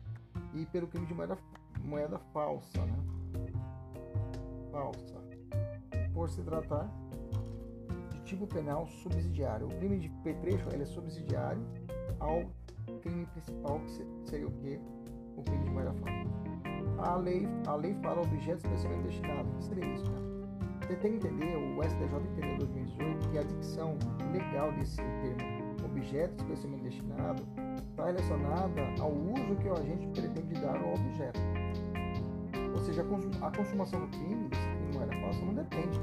E pelo crime de moeda, moeda falsa, né? Falsa. Por se tratar de tipo penal subsidiário. O crime de petrecho ele é subsidiário ao crime principal, que seria o que? O crime de moeda falsa. A lei, a lei fala objeto especialmente destinado. Que seria isso, né? Você tem que entender, o STJ entendeu em 2018 que a dicção legal desse termo objeto especialmente destinado está relacionada ao uso que o agente pretende dar ao objeto. Ou seja, a consumação do crime, crime não era falsa, não depende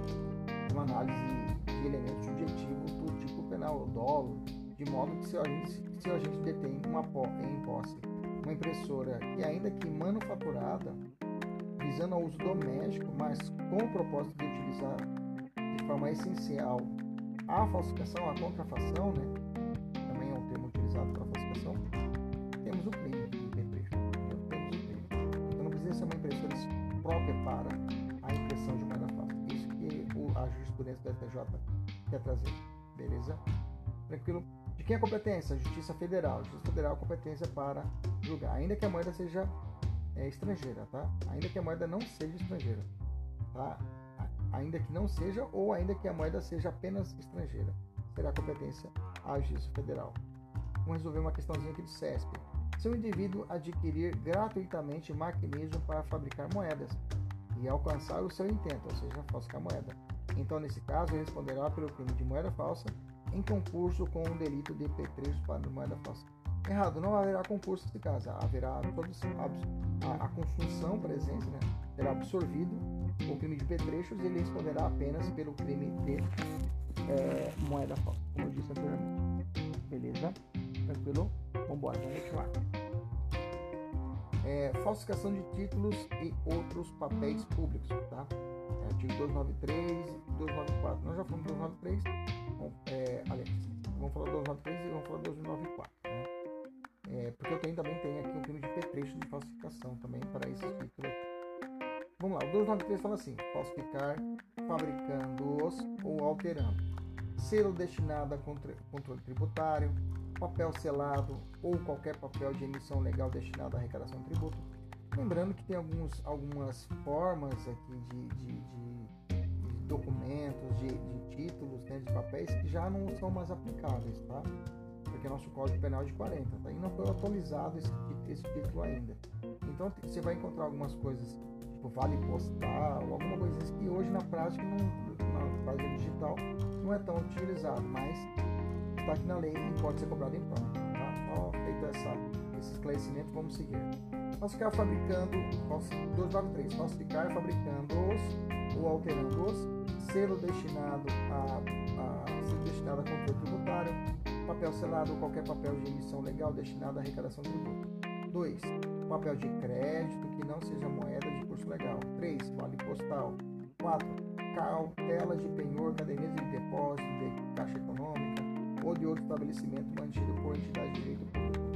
de uma análise de elementos subjetivos do tipo penal dolo, de modo que se o agente, se o agente detém uma, em posse uma impressora que ainda que manufaturada visando ao uso doméstico, mas com o propósito de utilizar de forma essencial a falsificação, a contrafação, né? Jurisprudência da STJ quer trazer. Beleza? Tranquilo? De quem é a competência? Justiça Federal. Justiça Federal é competência para julgar, ainda que a moeda seja é, estrangeira, tá? Ainda que a moeda não seja estrangeira, tá? Ainda que não seja ou ainda que a moeda seja apenas estrangeira, será competência à Justiça Federal. Vamos resolver uma questãozinha aqui do CESP. Se um indivíduo adquirir gratuitamente maquinismo para fabricar moedas e alcançar o seu intento, ou seja, falsificar moeda, então nesse caso responderá pelo crime de moeda falsa em concurso com o delito de petrecho para moeda falsa. Errado, não haverá concurso nesse caso, haverá a, a, a construção, presença, né? será absorvido o crime de petrechos e ele responderá apenas pelo crime de é, moeda falsa, como eu disse anteriormente. Beleza? Tranquilo? Vambora, vamos continuar. É, falsificação de títulos e outros papéis públicos, tá? Artigo 293 e 294. Nós já falamos 293, bom, é, aliás, vamos falar 293 e vamos falar 294. É, porque eu tenho, também tenho aqui um crime de petrecho de falsificação também para esse título Vamos lá, o 293 fala assim: falsificar, fabricando-os ou alterando. Selo destinado a controle tributário, papel selado ou qualquer papel de emissão legal destinado à arrecadação de tributo. Lembrando que tem alguns, algumas formas aqui de, de, de, de documentos, de, títulos, né, de papéis que já não são mais aplicáveis, tá? porque nosso Código Penal é de 40, tá? E não foi atualizado esse, esse título ainda. Então você vai encontrar algumas coisas, tipo vale postal, alguma coisa assim, que hoje na prática, não, na prática digital, não é tão utilizado, mas está aqui na lei e pode ser cobrado em prova, tá? Então, feito essa, esse esclarecimento, vamos seguir. Falsificar fabricando, 293, falsificar fabricando-os ou alterando-os, selo destinado a, a ser destinado a controle tributário, papel selado ou qualquer papel de emissão legal destinado à arrecadação do tributo. 2. Papel de crédito que não seja moeda de curso legal. 3. Vale postal. 4. Cautela de penhor, caderneta de depósito, de caixa econômica ou de outro estabelecimento mantido por entidade de direito público.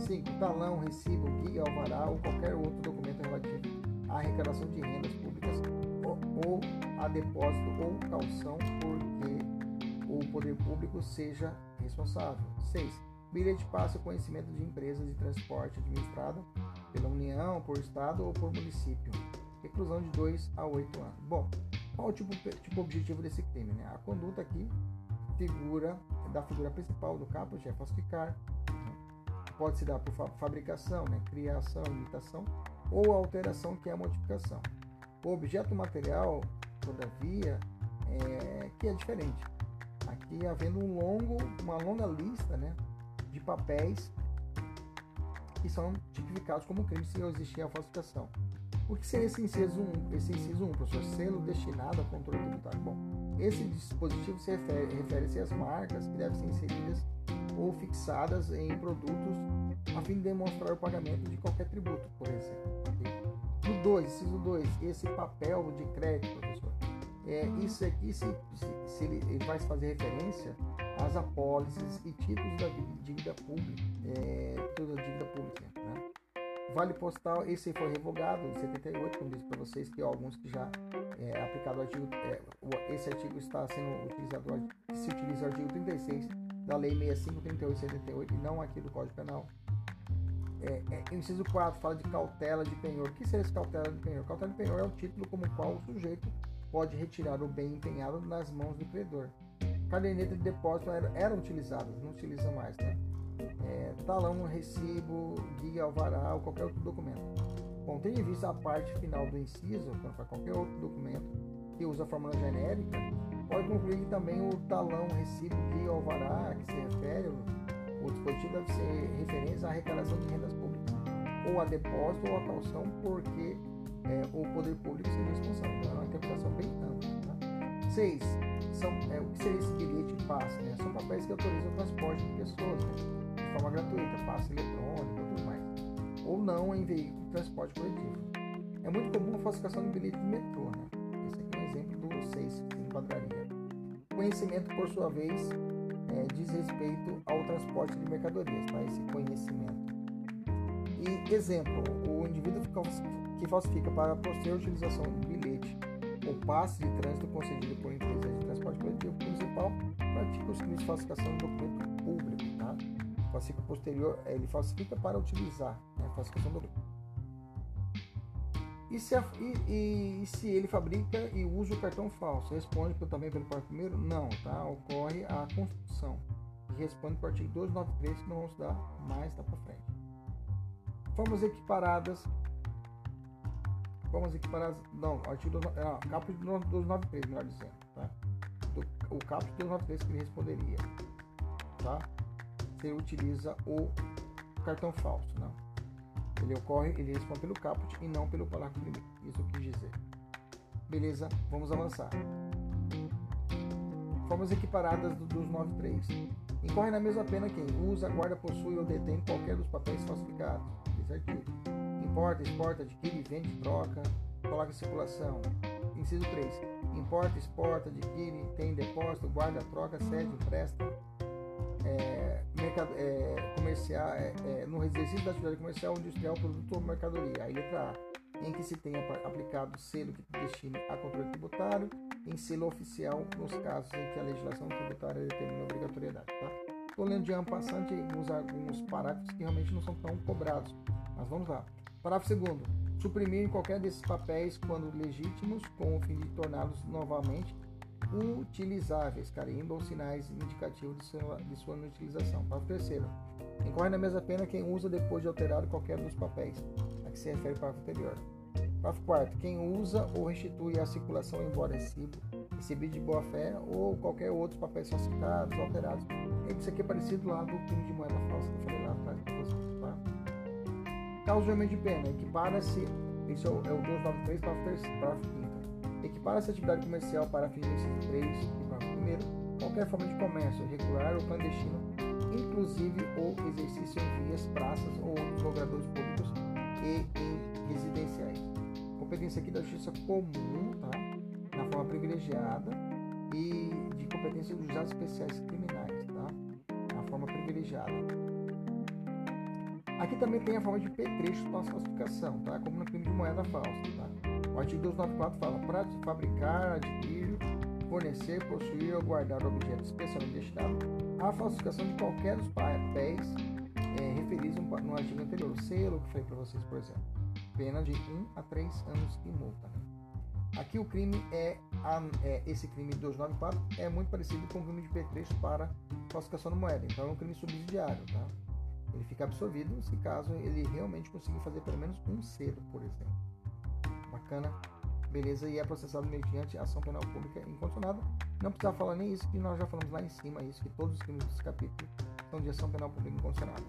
5. Talão, recibo, guia, alvará ou qualquer outro documento relativo à arrecadação de rendas públicas ou, ou a depósito ou calção porque o poder público seja responsável. 6. Bilhete de passe ou conhecimento de empresas de transporte administrada pela União, por Estado ou por município. Reclusão de 2 a 8 anos. Bom, qual o tipo, tipo objetivo desse crime? Né? A conduta aqui figura da figura principal do caput é falsificar. Pode se dar por fabricação, né? criação, imitação ou alteração, que é a modificação. O objeto material, todavia, é, que é diferente aqui havendo um longo, uma longa lista né, de papéis que são tipificados como crime se existir a falsificação. O que seria esse inciso 1? Esse inciso 1, professor, selo destinado a controle tributário. Bom, esse dispositivo se refere, refere-se às marcas que devem ser inseridas ou fixadas em produtos a fim de demonstrar o pagamento de qualquer tributo, por exemplo. No 2, inciso 2, esse papel de crédito, professor. É, isso aqui, se, se, se ele, ele, vai fazer referência às apólices e títulos da dívida pública, é, da dívida pública, né? Vale postal, esse foi revogado em 78, como disse para vocês, que alguns que já é aplicado artigo, é, esse artigo está sendo utilizado, se utiliza o artigo 36 da Lei 65, 38 e 78 e não aqui do Código Penal. É, é, inciso 4 fala de cautela de penhor. O que seria esse cautela de penhor? Cautela de penhor é o título como qual o sujeito pode retirar o bem empenhado nas mãos do credor. Caderneta de depósito era, eram utilizadas, não utiliza mais, né? É, talão, recibo, guia, alvará ou qualquer outro documento. Bom, tendo em vista a parte final do inciso, para qualquer outro documento que usa a fórmula genérica, pode concluir que também o talão, recibo, guia, alvará, que se refere, o dispositivo deve ser referência à arrecadação de rendas públicas, ou a depósito ou a calção, porque é, o poder público seria responsável. Então, é uma interpretação bem ampla. Tá? Seis, são, é, o que seria esse bilhete passe? Né? São papéis que autorizam o transporte de pessoas né? de forma gratuita, passe eletrônico e tudo mais, ou não em veículo de transporte coletivo. É muito comum a falsificação de bilhete de metrô. Né? Esse aqui é um exemplo do 6 que se enquadraria. Conhecimento, por sua vez, é, diz respeito ao transporte de mercadorias, tá? esse conhecimento. E exemplo, o indivíduo que falsifica para a posterior utilização do bilhete ou passe de trânsito concedido por empresa de transporte coletivo principal pratica os crimes de falsificação de documento público. Tá? Falsifica posterior, ele falsifica para utilizar, né? falsificação do documento. E se, a, e, e se, ele fabrica e usa o cartão falso? Responde também pelo parágrafo primeiro? Não, tá? Ocorre a construção. E responde para o artigo 293 que nós vamos dar mais lá para frente. Formas equiparadas vamos equiparar. Não, artigo 2, ah, caput 293, melhor dizendo. Tá? O caput 293 que ele responderia. Tá? Se ele utiliza o cartão falso. Não. Ele ocorre, ele responde pelo caput e não pelo parágrafo primeiro. Isso quis dizer. Beleza, vamos avançar. Formas equiparadas do, dos 93. Incorre na mesma pena quem usa, guarda, possui ou detém qualquer dos papéis falsificados. Esse artigo Importa, exporta, adquire, vende, troca, coloca em circulação. Inciso 3. Importa, exporta, adquire, tem depósito, guarda, troca, cede, empresta. É, é, comercial, é, é, no exercício da atividade comercial, industrial, produto ou mercadoria. Aí letra A. Em que se tenha aplicado selo que destine a controle tributário, em selo oficial, nos casos em que a legislação tributária determina obrigatoriedade. Tá? Estou lendo de passante alguns, alguns parágrafos que realmente não são tão cobrados. Mas vamos lá. Parágrafo 2. Suprimir qualquer desses papéis quando legítimos, com o fim de torná-los novamente utilizáveis, carimbo ou sinais indicativos de sua, de sua utilização. Parágrafo 3. Incorre na mesma pena quem usa depois de alterado qualquer dos papéis, a que se refere ao parágrafo anterior. Parágrafo 4. Quem usa ou restitui à circulação, embora recibo, recebido de boa fé ou qualquer outro papéis falsificados, alterados. Isso aqui é parecido lá do crime de moeda falsa que eu falei lá atrás. Tá? Causamento de pena, equipara-se, isso é o 293, parágrafo 5 Equipara-se a atividade comercial para fins inciso 3 e parágrafo 1 qualquer forma de comércio, regular ou clandestino, inclusive o exercício em vias, praças ou outros logradores públicos e em residenciais. Competência aqui da justiça comum, tá? na forma privilegiada, e de competência dos juizados especiais criminais, tá? na forma privilegiada. Aqui também tem a forma de petrechos para falsificação, tá? como no crime de moeda falsa. Tá? Artigo 294 fala para fabricar, adquirir, fornecer, possuir ou guardar objetos especialmente destinados à falsificação de qualquer dos papéis é, referidos no artigo anterior. O selo que foi para vocês, por exemplo. Pena de 1 a 3 anos de multa. Né? Aqui o crime é, é, esse crime 294 é muito parecido com o crime de petrecho para falsificação de moeda. Então é um crime subsidiário, tá? Ele fica absorvido se caso ele realmente conseguir fazer pelo menos um selo, por exemplo. Bacana? Beleza? E é processado mediante ação penal pública incondicionada. Não precisa falar nem isso, que nós já falamos lá em cima, isso, que todos os crimes desse capítulo são de ação penal pública incondicionada.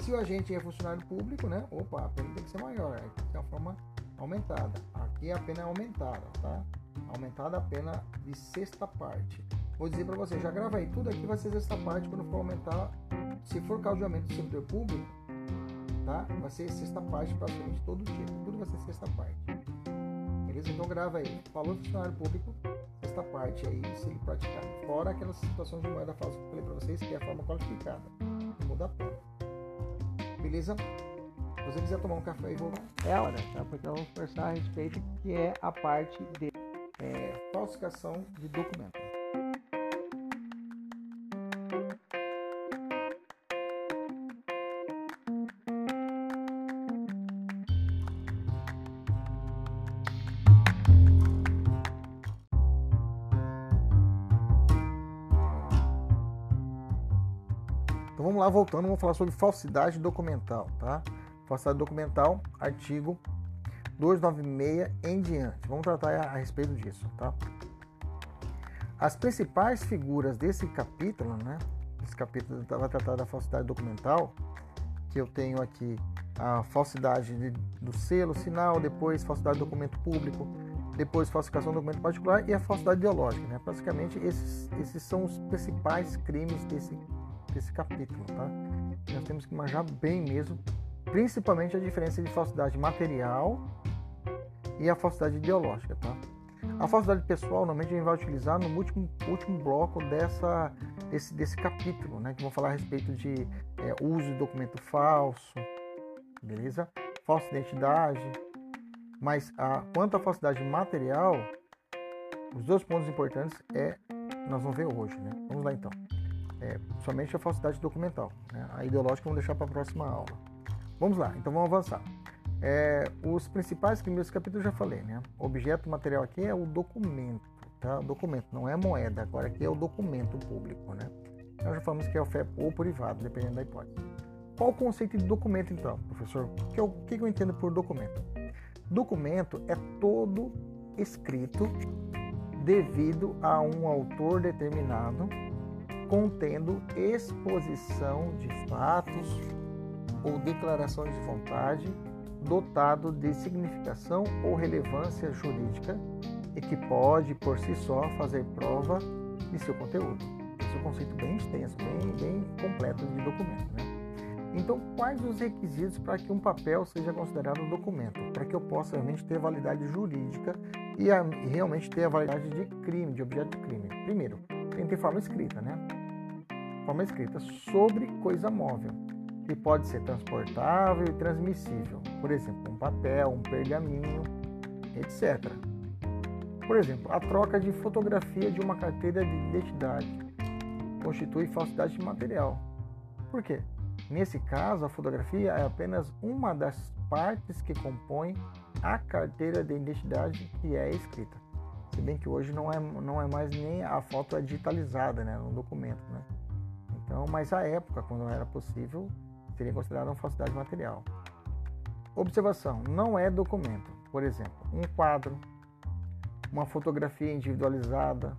Se o agente é funcionário público, né? Opa, a pena tem que ser maior, que ser uma forma aumentada. Aqui a pena é aumentada, tá? Aumentada a pena de sexta parte. Vou dizer para você, já grava aí, tudo aqui vai ser sexta parte quando for aumentar se for causa de aumento do servidor público, tá? Vai ser sexta parte praticamente todo dia. Tudo vai ser sexta parte. Beleza? Então grava aí. Falou funcionário público, sexta parte aí, se ele praticar. Fora aquelas situações de moeda falsa que eu falei para vocês, que é a forma qualificada. Muda a pena. Beleza? Se você quiser tomar um café e voltar, é a hora, tá? Porque vamos conversar a respeito que é a parte de é, falsificação de documentos. Voltando, vamos falar sobre falsidade documental, tá? Falsidade documental, artigo 296 em diante. Vamos tratar a, respeito disso, tá? As principais figuras desse capítulo, né? Esse capítulo vai tratar da falsidade documental, que eu tenho aqui a falsidade de, do selo, sinal, depois falsidade do documento público, depois falsificação do documento particular e a falsidade ideológica, né? Basicamente, esses, esses são os principais crimes desse, desse capítulo, tá? Nós temos que manjar bem mesmo, principalmente a diferença de falsidade material e a falsidade ideológica, tá? A falsidade pessoal, normalmente a gente vai utilizar no último, último bloco dessa, desse, desse capítulo, né? Que vou falar a respeito de é, uso de documento falso, beleza? Falsa identidade. Mas a, quanto à falsidade material, os dois pontos importantes é nós vamos ver hoje, né? Vamos lá então. É, somente a falsidade documental. Né? A ideológica vamos deixar para a próxima aula. Vamos lá, então vamos avançar. É, os principais crimes desse capítulo eu já falei, né? O objeto material aqui é o documento, tá? O documento, não é moeda, agora aqui é o documento público, né? Nós já falamos que é o FEP ou privado, dependendo da hipótese. Qual o conceito de documento, então, professor? O que que eu entendo por documento? Documento é todo escrito devido a um autor determinado, contendo exposição de fatos ou declarações de vontade dotado de significação ou relevância jurídica e que pode, por si só, fazer prova de seu conteúdo. Esse é um conceito bem extenso, bem, bem completo de documento. Né? Então, quais os requisitos para que um papel seja considerado um documento? Para que eu possa realmente ter validade jurídica e, a, e realmente ter a validade de crime, de objeto de crime. Primeiro, tem que ter forma escrita, né? Forma escrita sobre coisa móvel que pode ser transportável e transmissível, por exemplo, um papel, um pergaminho, etc. Por exemplo, a troca de fotografia de uma carteira de identidade constitui falsidade material. Por quê? Nesse caso, a fotografia é apenas uma das partes que compõem a carteira de identidade que é escrita. Se bem que hoje não é, não é mais nem a foto é digitalizada né, no documento. Né? Então, mas a época, quando era possível, seria considerada uma falsidade material. Observação: não é documento. Por exemplo, um quadro, uma fotografia individualizada,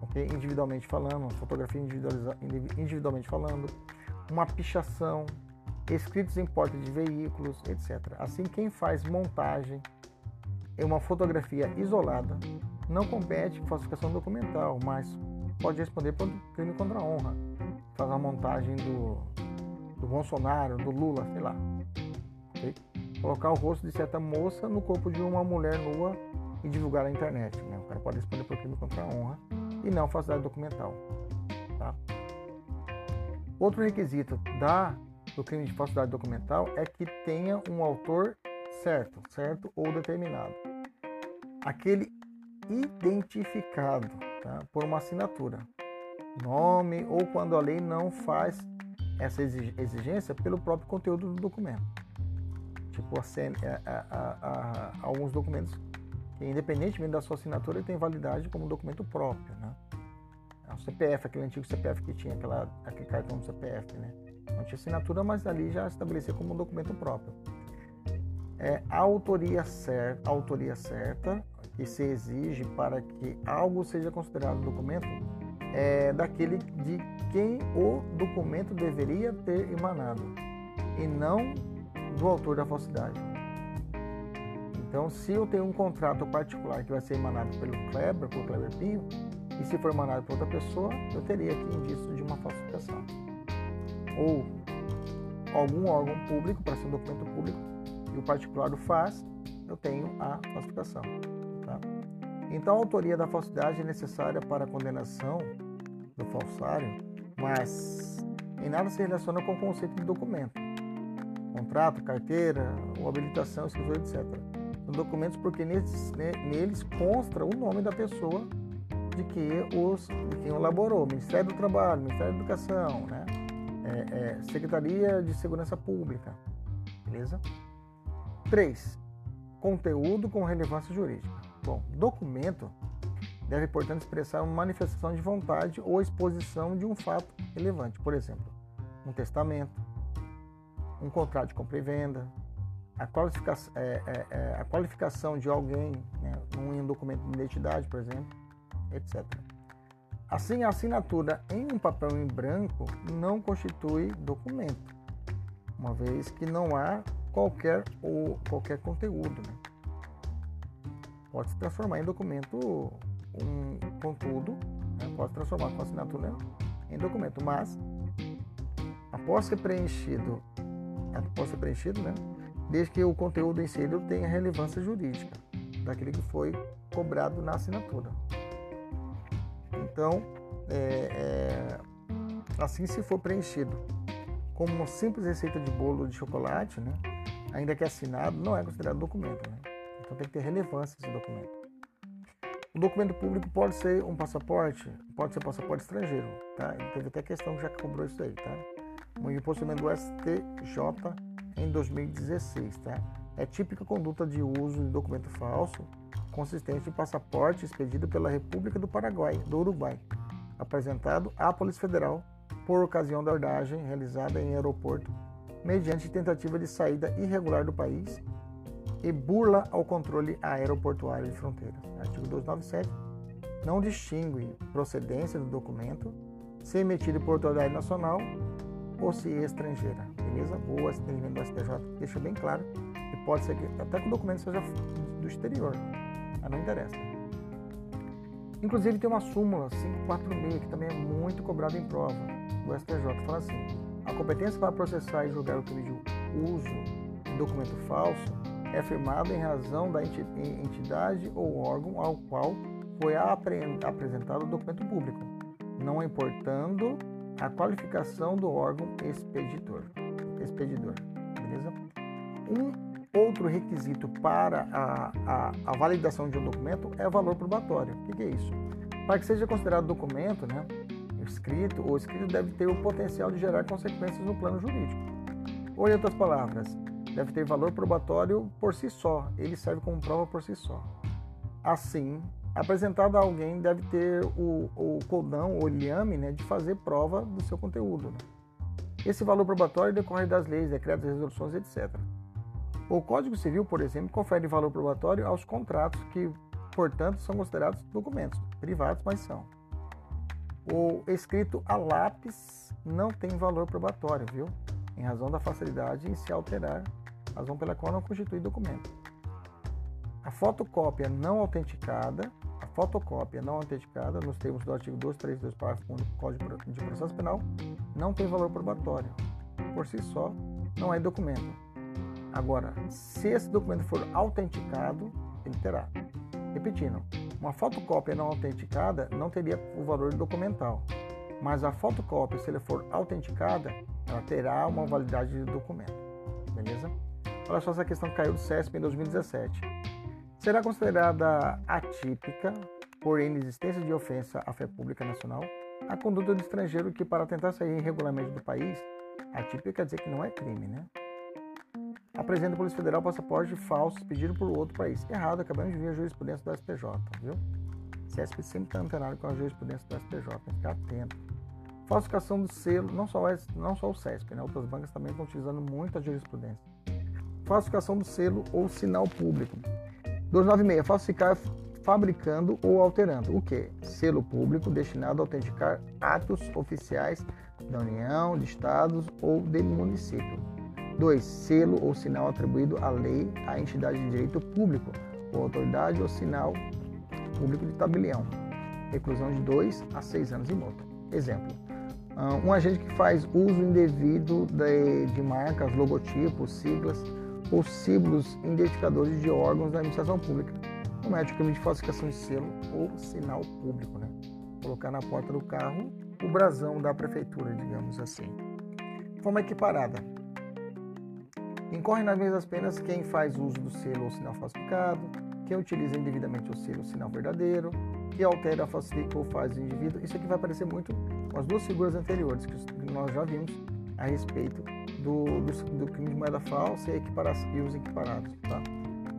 okay? individualmente falando, uma fotografia individualmente falando, uma pichação, escritos em porta de veículos, etc. Assim, quem faz montagem em uma fotografia isolada não compete falsificação documental, mas pode responder por crime contra a honra. Faz uma montagem do do Bolsonaro, do Lula, sei lá. Okay? Colocar o rosto de certa moça no corpo de uma mulher nua e divulgar na internet. Né? O cara pode responder por crime contra a honra e não falsidade documental. Tá? Outro requisito da, do crime de falsidade documental é que tenha um autor certo, certo ou determinado. Aquele identificado tá? por uma assinatura, nome ou quando a lei não faz essa exigência pelo próprio conteúdo do documento. Tipo, a, a, a, alguns documentos independentemente da sua assinatura, tem validade como documento próprio. Né? É o CPF, aquele antigo CPF que tinha aquela, aquele cartão do CPF. Né? Não tinha assinatura, mas ali já estabelecia como um documento próprio. É, a autoria certa, a autoria certa que se exige para que algo seja considerado documento é daquele de quem o documento deveria ter emanado e não do autor da falsidade. Então, se eu tenho um contrato particular que vai ser emanado pelo Kleber, por Kleber Pinho, e se for emanado por outra pessoa, eu teria aqui indício de uma falsificação. Ou algum órgão público, para ser um documento público, e o particular o faz, eu tenho a falsificação. Tá? Então, a autoria da falsidade é necessária para a condenação do falsário, mas em nada se relaciona com o conceito de documento. Contrato, carteira, ou habilitação, escritura, etc. São documentos porque neles, neles consta o nome da pessoa de que os de quem elaborou, Ministério do Trabalho, Ministério da Educação, né? É, é, Secretaria de Segurança Pública, beleza? 3. Conteúdo com relevância jurídica. Bom, documento deve, portanto, expressar uma manifestação de vontade ou exposição de um fato relevante, por exemplo, um testamento, um contrato de compra e venda, a qualificação, é, é, é, a qualificação de alguém né, num documento de identidade, por exemplo, etc. Assim, a assinatura em um papel em branco não constitui documento, uma vez que não há qualquer ou qualquer conteúdo. Né? Pode se transformar em documento um contudo, né? pode transformar com assinatura em documento, mas após ser preenchido, após ser preenchido, né? desde que o conteúdo inserido tenha relevância jurídica daquele que foi cobrado na assinatura. Então, é, é, assim se for preenchido como uma simples receita de bolo de chocolate, né, ainda que assinado, não é considerado documento. Né? Então tem que ter relevância esse documento. O documento público pode ser um passaporte, pode ser passaporte estrangeiro, tá? Teve até questão que já cobrou isso aí, tá? Um imposicionamento do STJ em 2016, tá? É típica conduta de uso de documento falso consistente em passaporte expedido pela República do Paraguai, do Uruguai, apresentado à Polícia Federal por ocasião da abordagem realizada em aeroporto mediante tentativa de saída irregular do país e burla ao controle aeroportuário de fronteiras. Artigo 297 não distingue procedência do documento se emitido por autoridade nacional ou se estrangeira, beleza? Ou esse entendimento do STJ deixa bem claro que pode ser que até que o documento seja do exterior, mas não interessa. Inclusive tem uma súmula 546 que também é muito cobrada em prova do STJ, fala assim: a competência para processar e julgar o crime de uso de documento falso é afirmada em razão da entidade ou órgão ao qual foi apresentado o documento público, não importando a qualificação do órgão expeditor. expedidor beleza? Um Outro requisito para a, a, a, validação de um documento é o valor probatório. O que, que, é isso? Para que seja considerado documento, né, escrito, o escrito deve ter o potencial de gerar consequências no plano jurídico. Ou, em outras palavras, deve ter valor probatório por si só, ele serve como prova por si só. Assim, apresentado a alguém deve ter o, o codão ou liame né, de fazer prova do seu conteúdo. Né? Esse valor probatório decorre das leis, decretos, resoluções, etc. O Código Civil, por exemplo, confere valor probatório aos contratos que, portanto, são considerados documentos privados, mas são. O escrito a lápis não tem valor probatório, viu? Em razão da facilidade em se alterar, razão pela qual não constitui documento. A fotocópia não autenticada, a fotocópia não autenticada, nos termos do artigo 232, parágrafo 1 do Código de Processo Penal, não tem valor probatório. Por si só, não é documento. Agora, se esse documento for autenticado, ele terá. Repetindo, uma fotocópia não autenticada não teria o valor documental, mas a fotocópia, se ela for autenticada, ela terá uma validade de documento. Beleza? Olha só essa questão que caiu do CESP em 2017. Será considerada atípica, por inexistência de ofensa à fé pública nacional, a conduta do estrangeiro que, para tentar sair irregularmente do país, atípica quer dizer que não é crime, né? Apresenta a Polícia Federal passaporte falso pedido por outro país. Errado, acabamos de ver a jurisprudência do STJ, viu? CSP sempre está antenado com a jurisprudência do STJ, tem que ficar atento. Falsificação do selo, não só, não só o CESP, né? outras bancas também estão utilizando muito a jurisprudência. Falsificação do selo ou sinal público. 296. Falsificar fabricando ou alterando. O que? Selo público destinado a autenticar atos oficiais da União, de Estados ou de município. 2. Selo ou sinal atribuído à lei à entidade de direito público ou autoridade ou sinal público de tabelião. Reclusão de 2 a 6 anos e multa. Exemplo: Ah, um agente que faz uso indevido de, de marcas, logotipos, siglas ou símbolos identificadores de órgãos da administração pública, comete o crime de falsificação de selo ou sinal público, né? Colocar na porta do carro o brasão da prefeitura, digamos assim. Forma equiparada. Incorre nas mesmas penas quem faz uso do selo ou sinal falsificado, quem utiliza indevidamente o selo ou sinal verdadeiro, que altera, falsifica ou faz o indivíduo. Isso aqui vai aparecer muito com as duas figuras anteriores que nós já vimos a respeito do, do, do crime de moeda falsa e, e os equiparados. Tá?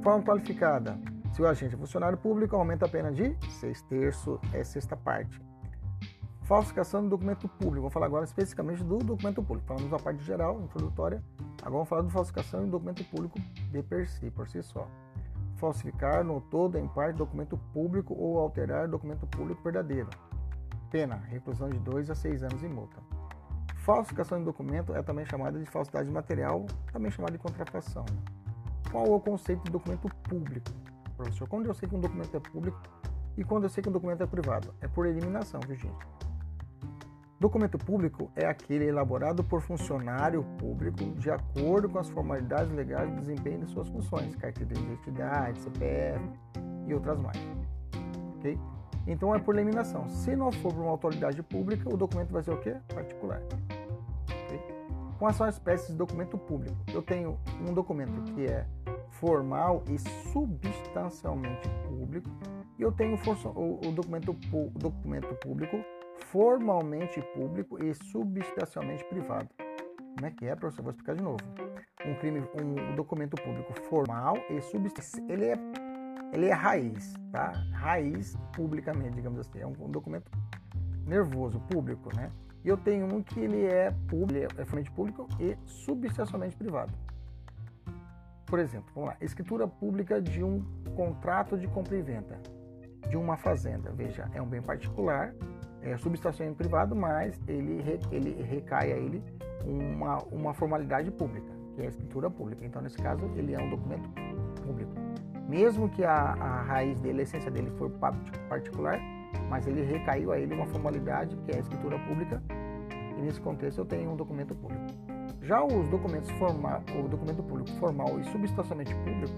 Forma qualificada. Se o agente é funcionário público, aumenta a pena de seis terços, é sexta parte. Falsificação do documento público. Vou falar agora especificamente do documento público. Falamos da parte geral, introdutória. Agora vamos falar de falsificação do documento público de per si, por si só falsificar no todo em parte documento público ou alterar documento público verdadeiro. Pena, reclusão de 2 a 6 anos e multa. Falsificação de documento é também chamada de falsidade material, também chamada de contrafação. Qual é o conceito de documento público? Professor, quando eu sei que um documento é público e quando eu sei que um documento é privado? É por eliminação, viu gente? Documento público é aquele elaborado por funcionário público de acordo com as formalidades legais de desempenho de suas funções, carteira de identidade, CPF e outras mais. Ok? Então é por eliminação. Se não for por uma autoridade pública, o documento vai ser o quê? Particular. Okay? São as espécies de documento público? Eu tenho um documento que é formal e substancialmente público, e eu tenho o documento, o documento público formalmente público e substancialmente privado. Como é que é, professor? Vou explicar de novo. Um crime, um documento público formal e substancial, ele é, ele é raiz, tá? Raiz publicamente, digamos assim. É um, um documento nervoso, público, né? E eu tenho um que ele é público, é formalmente público e substancialmente privado. Por exemplo, vamos lá, escritura pública de um contrato de compra e venda de uma fazenda. Veja, é um bem particular é, subestacionamento privado, mas ele, ele recai a ele uma, uma formalidade pública, que é a escritura pública. Então, nesse caso, ele é um documento público. Mesmo que a, a raiz dele, a essência dele for particular, mas ele recaiu a ele uma formalidade, que é a escritura pública, e nesse contexto eu tenho um documento público. Já os documentos formal, o documento público formal e substancialmente público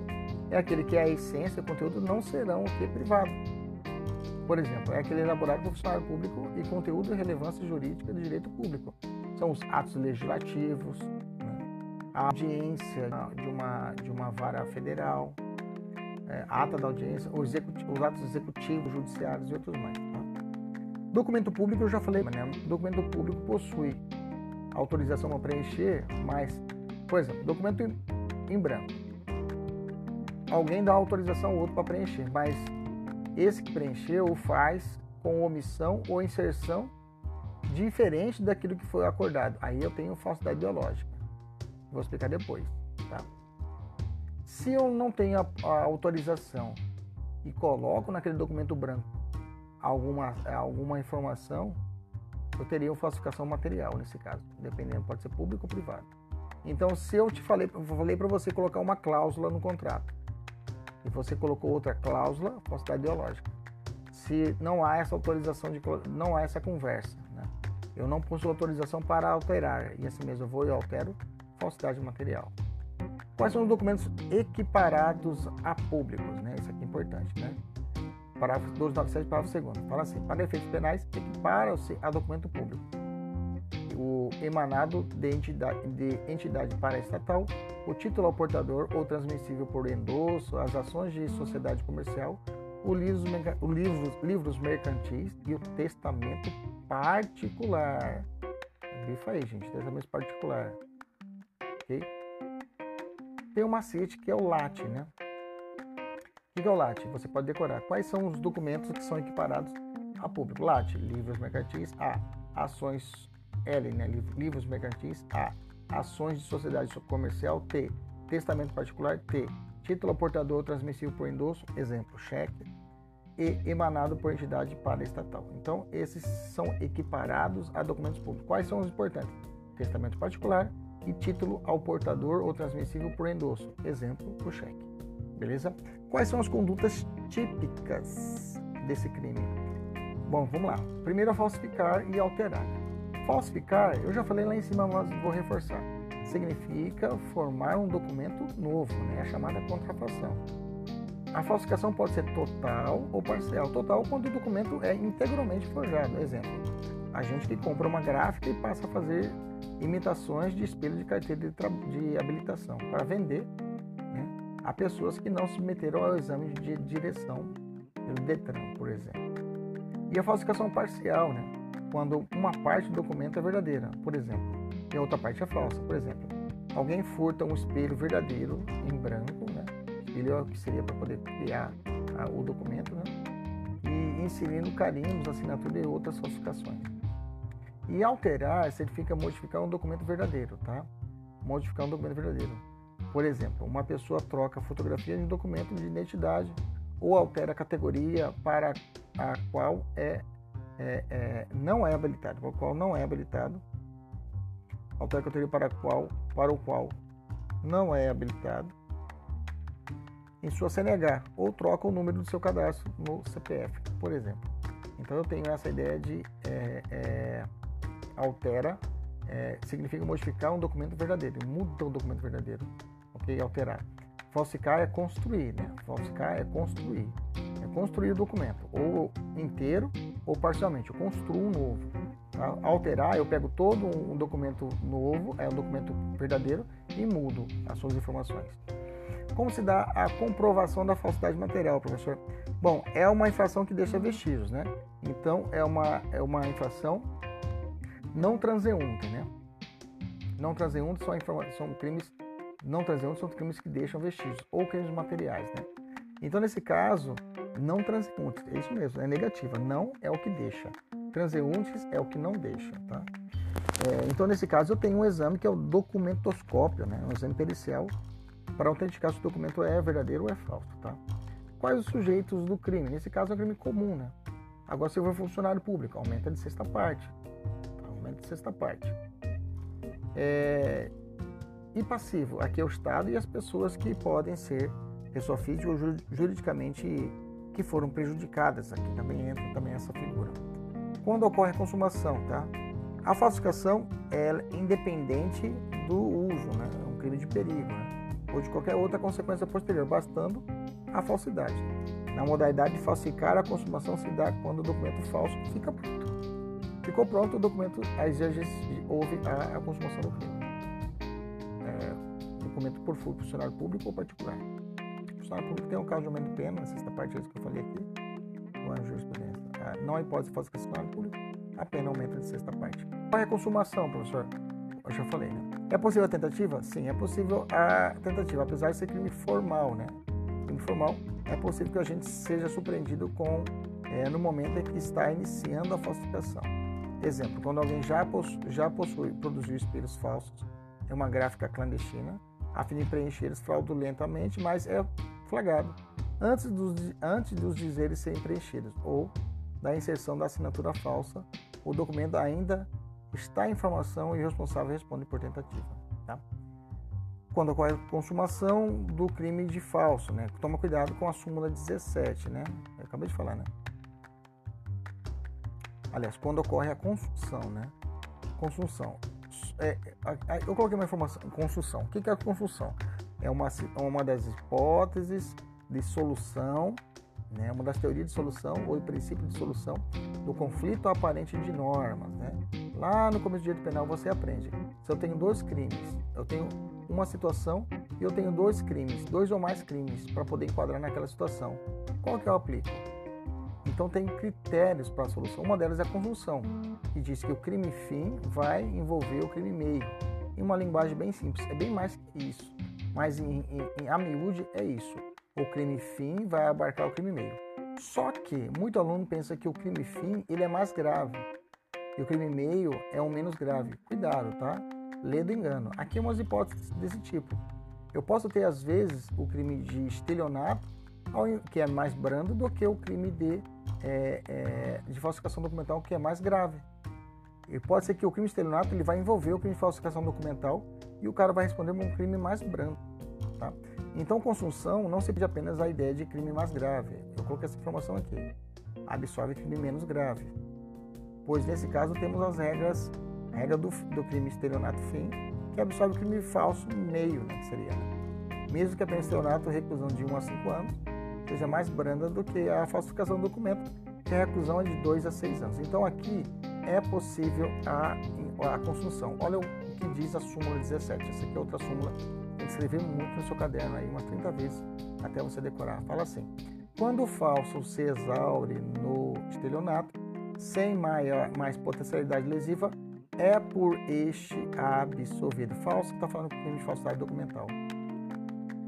é aquele que é a essência o conteúdo não serão o que é privado por exemplo, é aquele elaborado por funcionário público e conteúdo e relevância jurídica do direito público. São os atos legislativos, né? a audiência de uma, de uma vara federal, é, ata da audiência, os, os, atos executivos, judiciários e outros mais. Tá? Documento público, eu já falei, né? Documento público possui autorização para preencher, mas, por exemplo, documento em, em branco. Alguém dá autorização ao outro para preencher, mas esse que preencheu o faz com omissão ou inserção diferente daquilo que foi acordado. Aí eu tenho falsidade biológica. Vou explicar depois, tá? Se eu não tenho a, a autorização e coloco naquele documento branco alguma, alguma informação, eu teria uma falsificação material nesse caso, dependendo, pode ser público ou privado. Então, se eu te falei, falei para você colocar uma cláusula no contrato, e você colocou outra cláusula, falsidade ideológica. Se não há essa autorização de não há essa conversa, né? Eu não possuo autorização para alterar e assim mesmo eu vou e altero falsidade material. Quais são os documentos equiparados a públicos, né? Isso aqui é importante, né? Parágrafo 297, parágrafo 2 Fala assim: para efeitos penais, equipara-se a documento público o emanado de entidade, de entidade paraestatal, o título ao portador ou transmissível por endosso, as ações de sociedade comercial, o livros, o livros, livros mercantis e o testamento particular. Grifa aí, gente, testamento particular. Ok? Tem um macete que é o LAT, né? O que é o LAT? Você pode decorar. Quais são os documentos que são equiparados a público? LAT, livros mercantis. A, ações L, né, livros mercantis, A, ações de sociedade comercial, T, testamento particular, T, título portador transmissível por endosso, exemplo, cheque, e emanado por entidade paraestatal. Então, esses são equiparados a documentos públicos. Quais são os importantes? Testamento particular e título ao portador ou transmissível por endosso, exemplo, o cheque. Beleza? Quais são as condutas típicas desse crime? Bom, vamos lá. Primeiro, falsificar e alterar. Falsificar, eu já falei lá em cima, mas vou reforçar. Significa formar um documento novo, né? a chamada contrafação. A falsificação pode ser total ou parcial. Total quando o documento é integralmente forjado. Exemplo, a gente que compra uma gráfica e passa a fazer imitações de espelho de carteira de, de habilitação para vender né, a pessoas que não submeteram ao exame de direção pelo DETRAN, por exemplo. E a falsificação parcial, né, quando uma parte do documento é verdadeira, por exemplo, e a outra parte é falsa. Por exemplo, alguém furta um espelho verdadeiro em branco, né, espelho é o que seria para poder criar a, o documento, né, e inserindo carimbos, assinatura e outras falsificações. E alterar significa modificar um documento verdadeiro, tá? Modificar um documento verdadeiro. Por exemplo, uma pessoa troca fotografia de um documento de identidade ou altera a categoria para a qual é, é, é não é habilitado, para o qual não é habilitado, altera a categoria para, qual, para o qual não é habilitado em sua CNH ou troca o número do seu cadastro no CPF, por exemplo. Então eu tenho essa ideia de é, é, altera é, significa modificar um documento verdadeiro, muda um documento verdadeiro, ok? Alterar. Falsificar é construir, né? Falsificar é construir, construir o documento, ou inteiro ou parcialmente. Eu construo um novo. Alterar, eu pego todo um documento novo, é um documento verdadeiro, e mudo as suas informações. Como se dá a comprovação da falsidade material, professor? Bom, é uma infração que deixa vestígios, né? Então, é uma, é uma infração não transeunte, né? Não transeunte são, são crimes não transeuntes são crimes que deixam vestígios ou crimes materiais, né? Então nesse caso, não transeuntes, é isso mesmo, é negativa, não é o que deixa. Transeuntes é o que não deixa, tá? É, então nesse caso eu tenho um exame que é o documentoscópio, né? Um exame pericial para autenticar se o documento é verdadeiro ou é falso, tá? Quais os sujeitos do crime? Nesse caso é um crime comum, né? Agora se for funcionário público, aumenta de sexta parte de sexta parte. É, e passivo, aqui é o Estado e as pessoas que podem ser pessoa física ou juridicamente que foram prejudicadas. Aqui também entra também essa figura. Quando ocorre a consumação, tá? A falsificação é independente do uso, né? É um crime de perigo, né? ou de qualquer outra consequência posterior, bastando a falsidade. Na modalidade de falsificar, a consumação se dá quando o documento falso fica pronto. Ficou pronto o documento, aí já houve a, a consumação do crime. É, documento por funcionário público ou particular. O funcionário público tem um caso de aumento de pena, na sexta parte isso que eu falei aqui, com a jurisprudência. Ah, não há hipótese de falsificação funcionário público, a pena aumenta de sexta parte. Qual é a consumação, professor? Eu já falei, né? É possível a tentativa? Sim, é possível a tentativa, apesar de ser crime formal, né? Crime formal, é possível que a gente seja surpreendido com é, no momento em que está iniciando a falsificação. Exemplo, quando alguém já possui, já possui produziu espelhos falsos, é uma gráfica clandestina, a fim de preencher eles fraudulentamente, mas é flagrado antes dos, antes dos dizeres serem preenchidos ou da inserção da assinatura falsa, o documento ainda está em formação e o responsável responde por tentativa. Tá? Quando ocorre a consumação do crime de falso, né? toma cuidado com a súmula 17, né? Eu acabei de falar, né? aliás, quando ocorre a construção, né? Construção. É, eu coloquei uma informação, construção. O que é a construção? É uma, uma das hipóteses de solução, né? uma das teorias de solução ou princípio de solução do conflito aparente de normas. Né? Lá no começo do direito penal você aprende. Se eu tenho dois crimes, eu tenho uma situação e eu tenho dois crimes, dois ou mais crimes para poder enquadrar naquela situação. Qual que eu aplico? Então tem critérios para a solução. Uma delas é a conjunção, que diz que o crime fim vai envolver o crime meio. Em uma linguagem bem simples, é bem mais que isso. Mas em, em, em a miúde é isso. O crime fim vai abarcar o crime meio. Só que muito aluno pensa que o crime fim ele é mais grave e o crime meio é o menos grave. Cuidado, tá? Lê do engano. Aqui umas hipóteses desse tipo. Eu posso ter às vezes o crime de estelionato, que é mais brando, do que o crime de é, é, de falsificação documental que é mais grave. E pode ser que o crime de estelionato ele vai envolver o crime de falsificação documental e o cara vai responder por um crime mais branco. Tá? Então, consunção não se pede apenas a ideia de crime mais grave. Eu coloquei essa informação aqui. Absorve crime menos grave. Pois nesse caso temos as regras regra do, do crime estelionato fim, que absorve o crime falso meio, né, que seria. Né? Mesmo que a pena estelionato reclusão de 1 a 5 anos seja mais branda do que a falsificação do documento, que a reclusão é de 2 a 6 anos. Então aqui é possível a, a construção. Olha o que diz a súmula 17. Essa aqui é outra súmula. Escrever muito no seu caderno aí, umas 30 vezes, até você decorar. Fala assim: quando o falso se exaure no estelionato, sem maior, mais potencialidade lesiva, é por este absolvido. Falso está falando do crime de falsidade documental.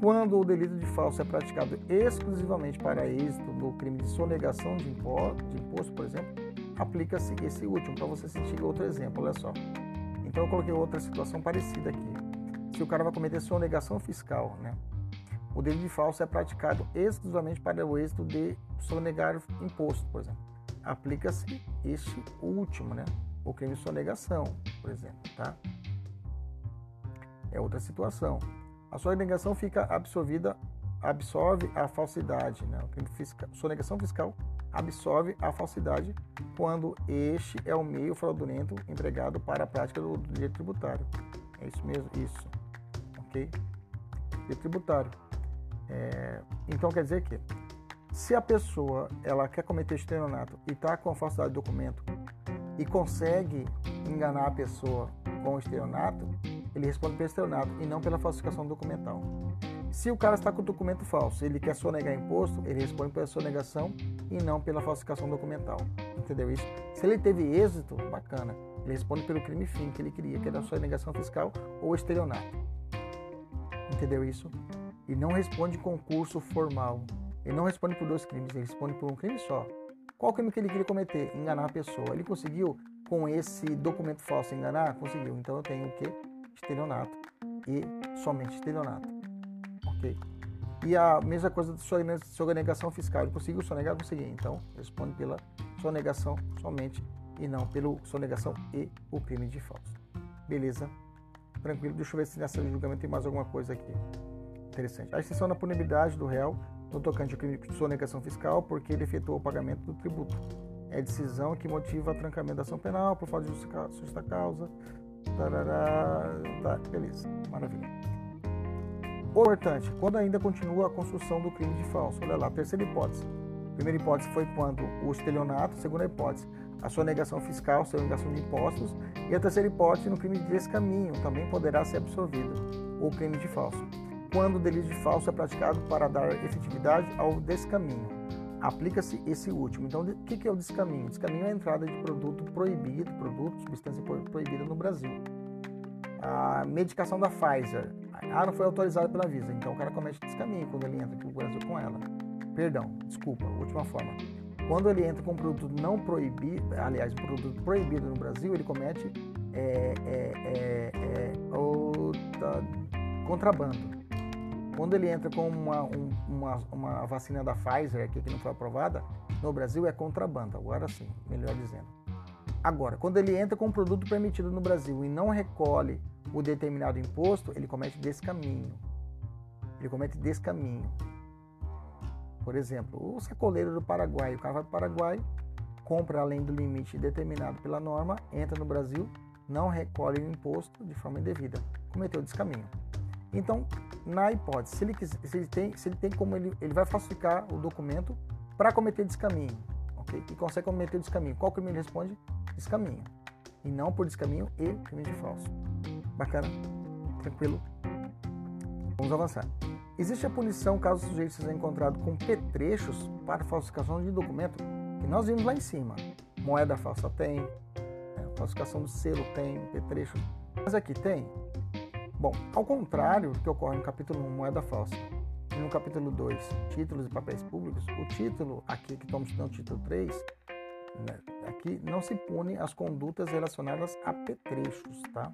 Quando o delito de falso é praticado exclusivamente para êxito do crime de sonegação de imposto, de imposto por exemplo, aplica-se esse último, para você sentir outro exemplo, olha só. Então eu coloquei outra situação parecida aqui. Se o cara vai cometer sonegação fiscal, né? O delito de falso é praticado exclusivamente para o êxito de sonegar imposto, por exemplo. Aplica-se este último, né? O crime de sonegação, por exemplo, tá? É outra situação. A sonegação fica absorvida, absorve a falsidade, né? O crime fiscal, sonegação fiscal absorve a falsidade quando este é o meio fraudulento empregado para a prática do direito tributário. É isso mesmo, isso. Ok? Direito tributário. É, então quer dizer que se a pessoa ela quer cometer estelionato e está com a falsidade do documento e consegue enganar a pessoa com o estelionato, ele responde pelo estelionato e não pela falsificação documental. Se o cara está com o documento falso, ele quer sonegar imposto, ele responde pela sonegação e não pela falsificação documental. Entendeu isso? Se ele teve êxito, bacana, ele responde pelo crime fim que ele queria, que era a sonegação fiscal ou estelionato. Entendeu isso? E não responde concurso formal. Ele não responde por dois crimes, ele responde por um crime só. Qual crime que ele queria cometer? Enganar a pessoa. Ele conseguiu, com esse documento falso, enganar? Conseguiu. Então eu tenho o quê? Estelionato. E somente estelionato. Ok? E a mesma coisa da sonegação fiscal. Ele conseguiu sonegar? Conseguiu. Então responde pela sonegação somente e não pelo sonegação e o crime de falso. Beleza? Tranquilo. Deixa eu ver se nessa julgamento tem mais alguma coisa aqui interessante. A extensão da punibilidade do réu no tocante ao crime de sonegação fiscal, porque ele efetuou o pagamento do tributo. É decisão que motiva o trancamento da ação penal por falta de justa causa. Tarará, tá, beleza, maravilha. O importante, quando ainda continua a construção do crime de falso. Olha lá, terceira hipótese. Primeira hipótese foi quando o estelionato, segunda hipótese, a sonegação fiscal, sonegação de impostos, e a terceira hipótese, no crime de descaminho, também poderá ser absorvido o crime de falso quando o delito de falso é praticado para dar efetividade ao descaminho. Aplica-se esse último. Então, o que é o descaminho? Descaminho é a entrada de produto proibido, produto, substância proibida no Brasil. A medicação da Pfizer. Ah, não foi autorizada pela Visa. Então, o cara comete descaminho quando ele entra aqui no Brasil com ela. Perdão, desculpa, última forma. Quando ele entra com um produto não proibido, aliás, produto proibido no Brasil, ele comete é, é, é, é, outra, contrabando. Quando ele entra com uma, um, uma, uma vacina da Pfizer, aqui, que não foi aprovada, no Brasil é contrabando, agora sim, melhor dizendo. Agora, quando ele entra com um produto permitido no Brasil e não recolhe o determinado imposto, ele comete descaminho. Ele comete descaminho. Por exemplo, o sacoleiro do Paraguai. O cara vai para o Paraguai, compra além do limite determinado pela norma, entra no Brasil, não recolhe o imposto de forma indevida. Cometeu descaminho. Então, na hipótese, se ele, se ele, tem, se ele tem como ele, ele vai falsificar o documento para cometer descaminho, ok? E consegue cometer descaminho. Qual crime ele responde? Descaminho. E não por descaminho e crime de falso. Bacana? Tranquilo? Vamos avançar. Existe a punição caso o sujeito seja encontrado com petrechos para falsificação de documento, que nós vimos lá em cima. Moeda falsa tem, né? falsificação do selo tem, petrechos. Mas aqui tem Bom, ao contrário do que ocorre no capítulo 1, moeda falsa, e no capítulo 2, títulos e papéis públicos, o título aqui que estamos estudando, título 3, né, aqui não se pune as condutas relacionadas a petrechos, tá?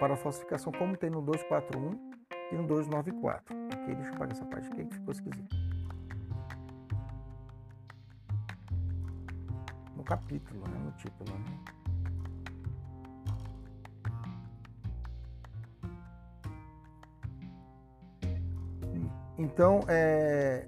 Para falsificação, como tem no 241 e no 294. Ok, deixa eu apagar essa parte aqui que ficou esquisito. No capítulo, né, no título, né? Então, é,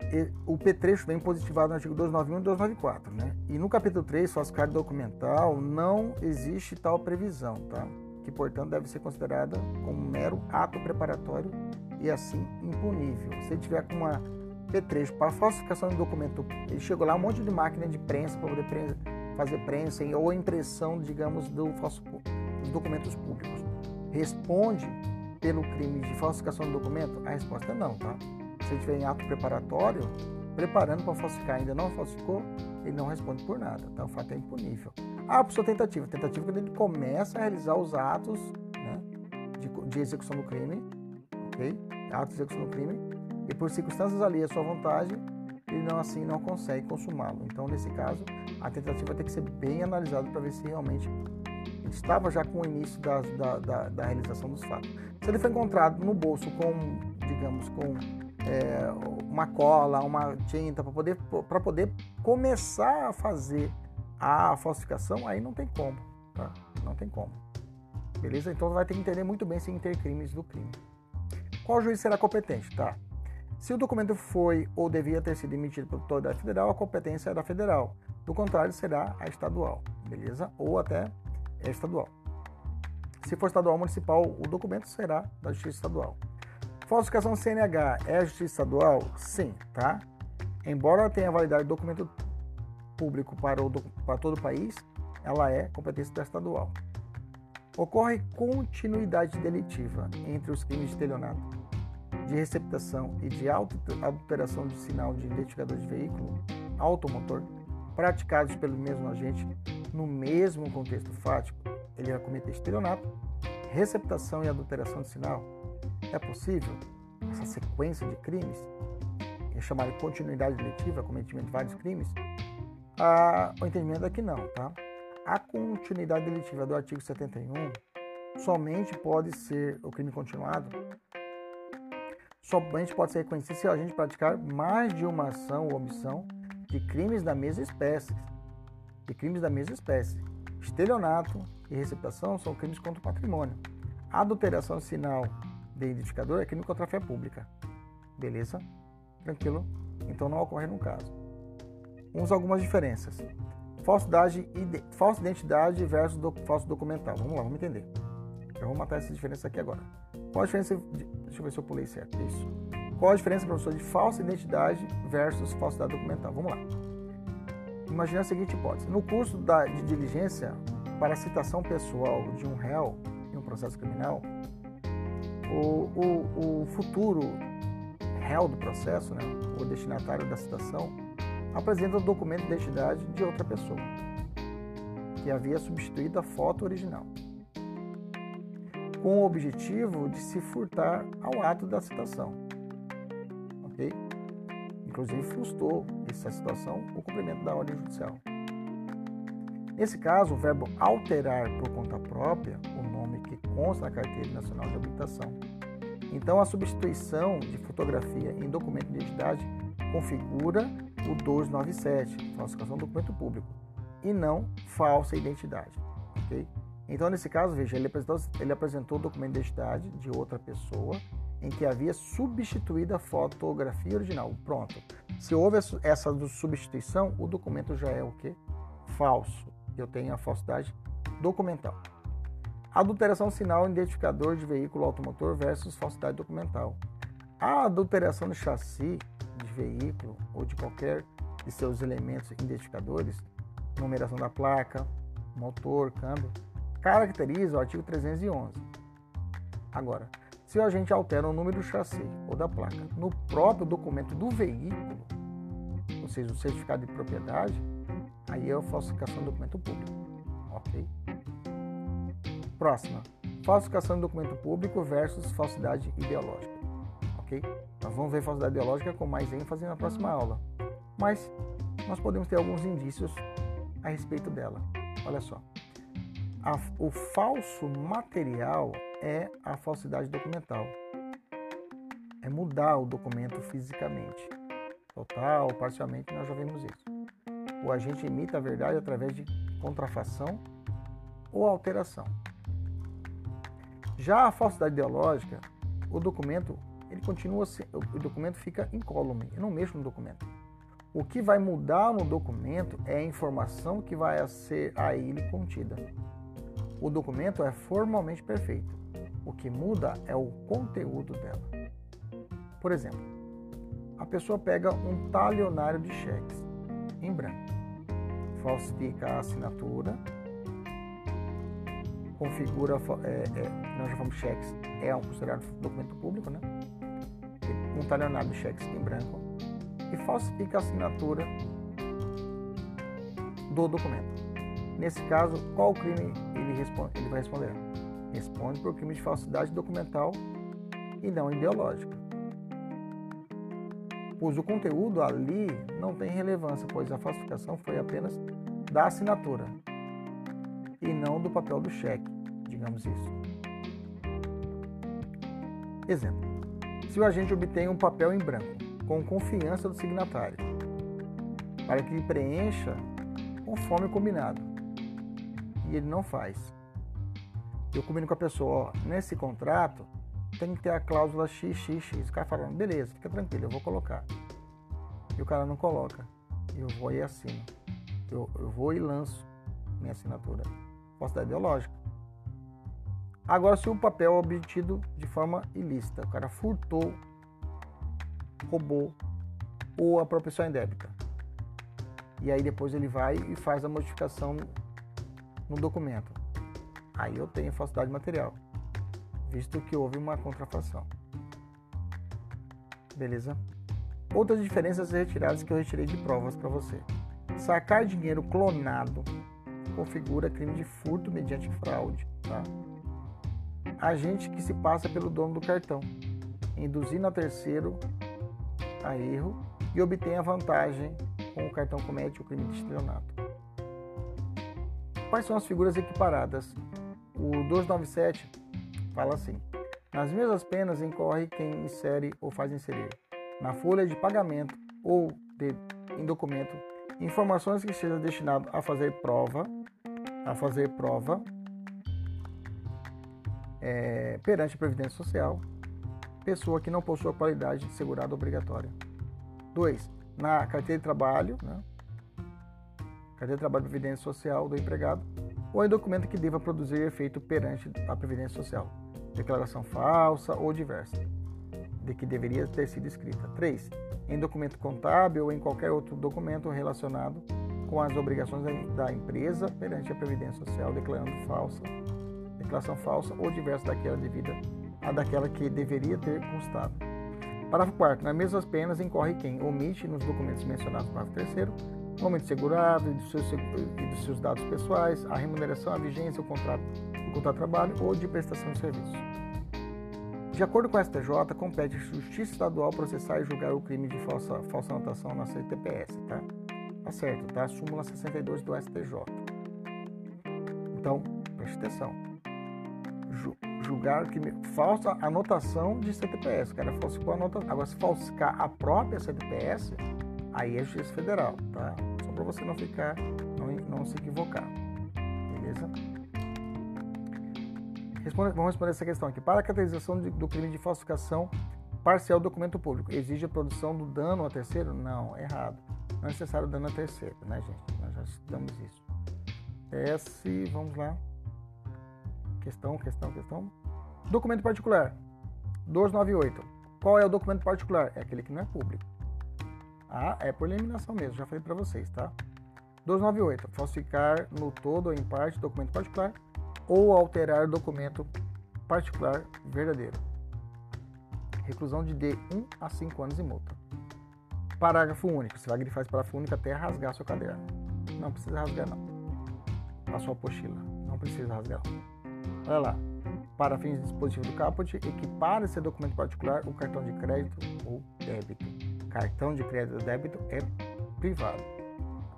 é, o P-trecho vem positivado no artigo 291 e 294, né? e no capítulo 3, falsificado documental, não existe tal previsão, tá? Que, portanto, deve ser considerada como um mero ato preparatório e assim impunível. Se ele tiver com uma P3 para falsificação de documento, ele chegou lá um monte de máquina de prensa para poder prensa, fazer prensa ou impressão, digamos, do falso, dos documentos públicos. Responde pelo crime de falsificação de documento? A resposta é não, tá? Se ele tiver em ato preparatório, preparando para falsificar, ainda não falsificou, ele não responde por nada, tá? O fato é impunível. Por sua tentativa. Tentativa quando ele começa a realizar os atos né, de, de execução do crime, ok? Atos de execução do crime, e por circunstâncias ali à sua vontade, ele não assim não consegue consumá-lo. Então, nesse caso, a tentativa tem que ser bem analisada para ver se realmente estava já com o início da, da, da, da, realização dos fatos. Se ele foi encontrado no bolso com, digamos, com é, uma cola, uma tinta para poder, para poder começar a fazer a falsificação, aí não tem como, tá? Não tem como. Beleza? Então vai ter que entender muito bem se intercrimes do crime. Qual juiz será competente, tá? Se o documento foi ou devia ter sido emitido por autoridade federal, a competência é da federal. Do contrário, será a estadual, beleza? Ou até estadual. Se for estadual ou municipal, o documento será da Justiça Estadual. Falsificação CNH é a Justiça Estadual? Sim, tá? Embora tenha validade do documento público para, o, para todo o país, ela é competência da estadual. Ocorre continuidade delitiva entre os crimes de estelionato, de receptação e de adulteração de sinal de identificador de veículo automotor praticados pelo mesmo agente no mesmo contexto fático. Ele vai cometer estelionato, receptação e adulteração de sinal. É possível essa sequência de crimes, é chamada de continuidade deletiva, cometimento de vários crimes, ah, o entendimento é que não, tá? A continuidade deletiva do artigo 71 somente pode ser o crime continuado, somente pode ser reconhecido se a gente praticar mais de uma ação ou omissão de crimes da mesma espécie. De crimes da mesma espécie. Estelionato e receptação são crimes contra o patrimônio. Adulteração sinal de identificador é crime contra a fé pública. Beleza? Tranquilo? Então não ocorre no caso. Vamos algumas diferenças. Falsidade, falsa identidade versus do, falso documental. Vamos lá, vamos entender. Eu vou matar essa diferença aqui agora. Qual a diferença? De, deixa eu ver se eu pulei certo. Isso. Qual a diferença, professor, de falsa identidade versus falsidade documental? Vamos lá. Imagina a seguinte hipótese: no curso da, de diligência para citação pessoal de um réu em um processo criminal, o, o, o futuro réu do processo, né, o destinatário da citação, apresenta o documento de identidade de outra pessoa, que havia substituído a foto original, com o objetivo de se furtar ao ato da citação. Ok? Inclusive, frustrou essa situação o cumprimento da ordem judicial. Nesse caso, o verbo alterar por conta própria o nome que consta na Carteira Nacional de Habilitação. Então, a substituição de fotografia em documento de identidade configura o 297, falsificação do documento público, e não falsa identidade. Okay? Então, nesse caso, veja, ele apresentou, ele apresentou o documento de identidade de outra pessoa em que havia substituído a fotografia original. Pronto. Se houve essa substituição, o documento já é o que? Falso. Eu tenho a falsidade documental. Adulteração sinal identificador de veículo automotor versus falsidade documental. A adulteração de chassi de veículo ou de qualquer de seus elementos identificadores, numeração da placa, motor, câmbio, caracteriza o artigo 311. Agora, se o agente altera o número do chassi ou da placa no próprio documento do veículo, ou seja, o certificado de propriedade, aí é a falsificação do documento público. Ok? Próxima. Falsificação do documento público versus falsidade ideológica. Ok? Nós vamos ver falsidade ideológica com mais ênfase na próxima aula. Mas nós podemos ter alguns indícios a respeito dela. Olha só. A, o falso material é a falsidade documental. É mudar o documento fisicamente. Total, parcialmente, nós já vimos isso. O agente imita a verdade através de contrafação ou alteração. Já a falsidade ideológica, o documento ele continua o documento fica incólume, eu não mexo no documento. O que vai mudar no documento é a informação que vai ser a ele contida. O documento é formalmente perfeito. O que muda é o conteúdo dela. Por exemplo, a pessoa pega um talionário de cheques em branco, falsifica a assinatura, configura, é, é, nós já falamos cheques, é um considerado documento público, né? Um talionário de cheques em branco e falsifica a assinatura do documento. Nesse caso, qual crime ele, responde, ele vai responder? Responde por crime de falsidade documental e não ideológica. Pois o conteúdo ali não tem relevância, pois a falsificação foi apenas da assinatura e não do papel do cheque, digamos isso. Exemplo: se o agente obtém um papel em branco com confiança do signatário, para que ele preencha conforme combinado, e ele não faz. Eu combino com a pessoa, ó, nesse contrato tem que ter a cláusula XXX. O cara falando, beleza, fica tranquilo, eu vou colocar. E o cara não coloca. Eu vou e assino. Eu, eu vou e lanço minha assinatura. Posso dar ideológica. Agora, se o papel é obtido de forma ilícita, o cara furtou, roubou ou a propensão é indébita. E aí depois ele vai e faz a modificação no documento. Aí eu tenho falsidade material, visto que houve uma contrafação. Beleza? Outras diferenças retiradas que eu retirei de provas para você. Sacar dinheiro clonado configura crime de furto mediante fraude. Tá? Agente que se passa pelo dono do cartão, induzindo a terceiro a erro e obtém a vantagem com o cartão comete o crime de estelionato. Quais são as figuras equiparadas? O 297 fala assim: nas mesmas penas incorre quem insere ou faz inserir na folha de pagamento ou de, em documento informações que sejam destinadas a fazer prova, a fazer prova é, perante a Previdência Social, pessoa que não possua qualidade de segurado obrigatória. 2. Na carteira de trabalho, né? carteira de trabalho e previdência social do empregado, ou em documento que deva produzir efeito perante a previdência social, declaração falsa ou diversa, de que deveria ter sido escrita. 3. Em documento contábil ou em qualquer outro documento relacionado com as obrigações da empresa perante a previdência social, declarando falsa, declaração falsa ou diversa daquela devida a daquela que deveria ter constado. Parágrafo 4. Nas mesmas penas incorre quem omite nos documentos mencionados no parágrafo 3 nome de segurado e dos, seus, e dos seus dados pessoais, a remuneração, a vigência, o contrato, o contrato de trabalho ou de prestação de serviço. De acordo com a STJ, compete à Justiça Estadual processar e julgar o crime de falsa, falsa anotação na CTPS, tá? Tá certo, tá? Súmula 62 do STJ. Então, preste atenção. Ju, julgar crime. Falsa anotação de CTPS. O cara falsificou a anotação. Agora, se falsificar a própria CTPS, aí é Justiça Federal, tá? Só para você não ficar, não, não se equivocar. Beleza? Responde, vamos responder essa questão aqui. Para a caracterização de, do crime de falsificação parcial do documento público, exige a produção do dano a terceiro? Não, errado. Não é necessário dano a terceiro, né, gente? Nós já estudamos isso. S, vamos lá. Questão, questão, questão. Documento particular. 298. Qual é o documento particular? É aquele que não é público. Ah, é por eliminação mesmo, já falei para vocês, tá? 298. Falsificar no todo ou em parte documento particular ou alterar documento particular verdadeiro. Reclusão de D 1 a 5 anos e multa. Parágrafo único. Você vai grifar esse parágrafo único até rasgar seu caderno. Não precisa rasgar, não. A sua apostila. Não precisa rasgar. Olha lá. Para fins de dispositivo do caput, equipar esse documento particular o cartão de crédito ou débito Cartão de crédito ou débito é privado,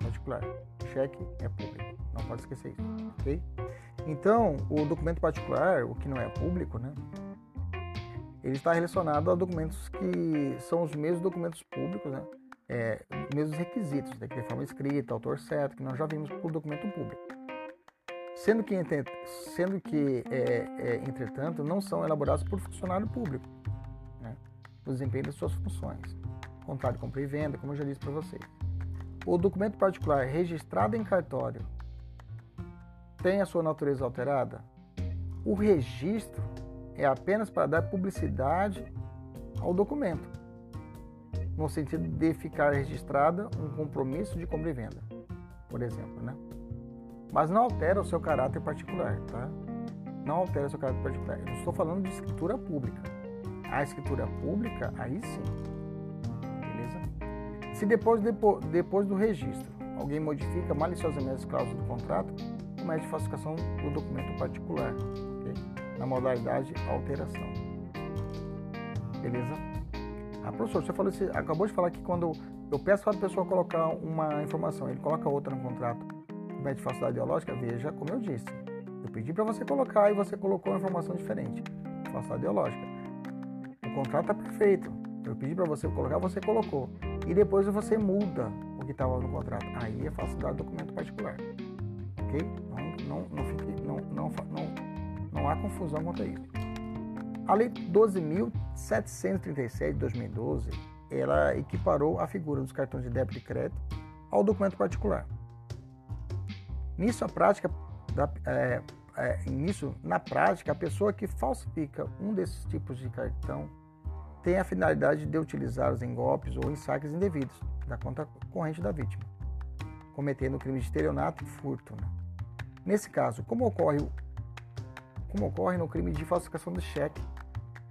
particular. Cheque é público. Não pode esquecer isso, ok? Então, o documento particular, o que não é público, né? Ele está relacionado a documentos que são os mesmos documentos públicos, né? É, mesmos requisitos, da né? forma escrita, autor certo, que nós já vimos o documento público. Sendo que, sendo que é, é, entretanto, não são elaborados por funcionário público, né? o desempenho das suas funções contrato de compra e venda, como eu já disse para vocês. O documento particular registrado em cartório tem a sua natureza alterada? O registro é apenas para dar publicidade ao documento, no sentido de ficar registrada um compromisso de compra e venda, por exemplo, né? Mas não altera o seu caráter particular, tá? Não altera o seu caráter particular. Eu estou falando de escritura pública. A escritura pública, aí sim. Beleza? Se depois, depois, depois do registro alguém modifica maliciosamente as cláusulas do contrato, comete falsificação do documento particular, na modalidade alteração. Beleza? Ah, professor, você falou, você acabou de falar que quando eu peço para a pessoa colocar uma informação, ele coloca outra no contrato, comete falsidade ideológica, veja como eu disse. Eu pedi para você colocar e você colocou uma informação diferente. Falsidade ideológica. O contrato está perfeito. Eu pedi para você colocar, você colocou. E depois você muda o que estava no contrato. Aí é falsidade do documento particular. Ok? Não, não, não, fique, não, não, não, não há confusão quanto a isso. A Lei 12.737 de 2012, ela equiparou a figura dos cartões de débito e crédito ao documento particular. Nisso, a prática da, é, é, nisso, na prática, a pessoa que falsifica um desses tipos de cartão tem a finalidade de utilizá-los em golpes ou em saques indevidos da conta corrente da vítima, cometendo crime de estelionato e furto. Né? Nesse caso, como ocorre, como ocorre no crime de falsificação de cheque,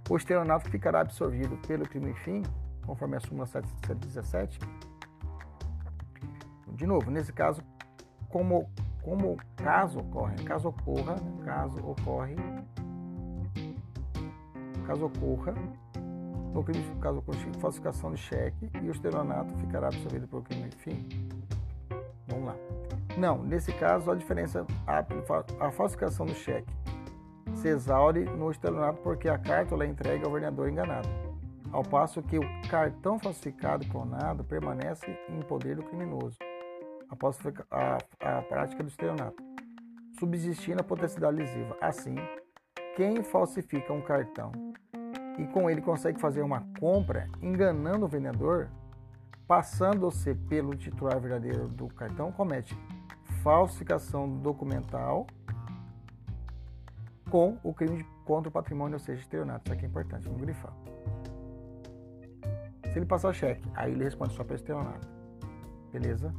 o estelionato ficará absorvido pelo crime fim, conforme a súmula 717. De novo, nesse caso, como, como caso ocorre, caso ocorra, caso ocorre, caso ocorra, no crime de caso de falsificação de cheque e o estelionato ficará absorvido pelo crime fim. Vamos lá. Não, nesse caso a diferença, a, a falsificação do cheque se exaure no estelionato porque a carta é entregue ao vendedor enganado, ao passo que o cartão falsificado clonado permanece em poder do criminoso após a, a prática do estelionato, subsistindo a potestade lesiva. Assim, quem falsifica um cartão e com ele consegue fazer uma compra enganando o vendedor, passando-se pelo titular verdadeiro do cartão, comete falsificação documental com o crime contra o patrimônio, ou seja, estelionato. Isso aqui é importante, vamos grifar. Se ele passar cheque, aí ele responde só pelo estelionato. Beleza?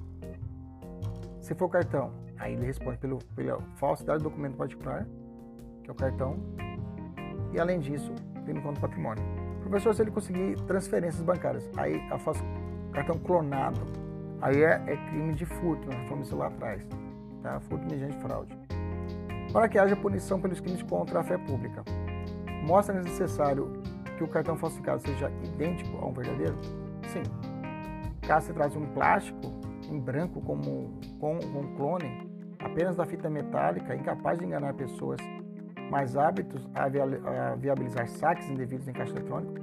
Se for cartão, aí ele responde pelo, pela falsidade do documento particular, que é o cartão. E além disso, crime contra o patrimônio. Professor, se ele conseguir transferências bancárias, aí a falso, cartão clonado, aí é, é, crime de furto, nós falamos isso lá atrás. Tá? Furto mediante fraude para que haja punição pelos crimes contra a fé pública. Mostra necessário que o cartão falsificado seja idêntico ao verdadeiro? Sim. Caso se trate de um plástico em branco como com um clone, apenas da fita metálica, incapaz de enganar pessoas mais hábitos a viabilizar saques indevidos em caixa eletrônico,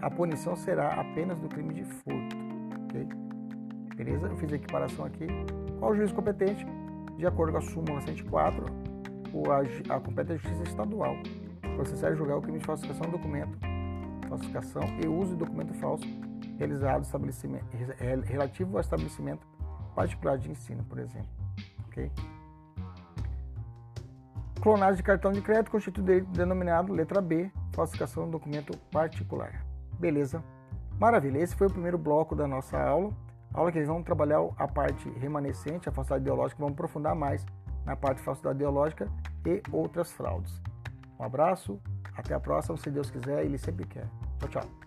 a punição será apenas do crime de furto. Okay? Beleza? Eu fiz a equiparação aqui. Qual o juiz competente? De acordo com a súmula 104, a, a competente justiça estadual processar e julgar o crime de falsificação de documento, falsificação e uso de documento falso realizado relativo ao estabelecimento particular de ensino, por exemplo. Okay? Clonagem de cartão de crédito constitui denominado letra B, falsificação de documento particular. Beleza? Maravilha, esse foi o primeiro bloco da nossa aula. Aula que vamos trabalhar a parte remanescente, a falsidade ideológica, vamos aprofundar mais na parte de falsidade ideológica e outras fraudes. Um abraço, até a próxima, se Deus quiser, Ele sempre quer. Tchau, tchau.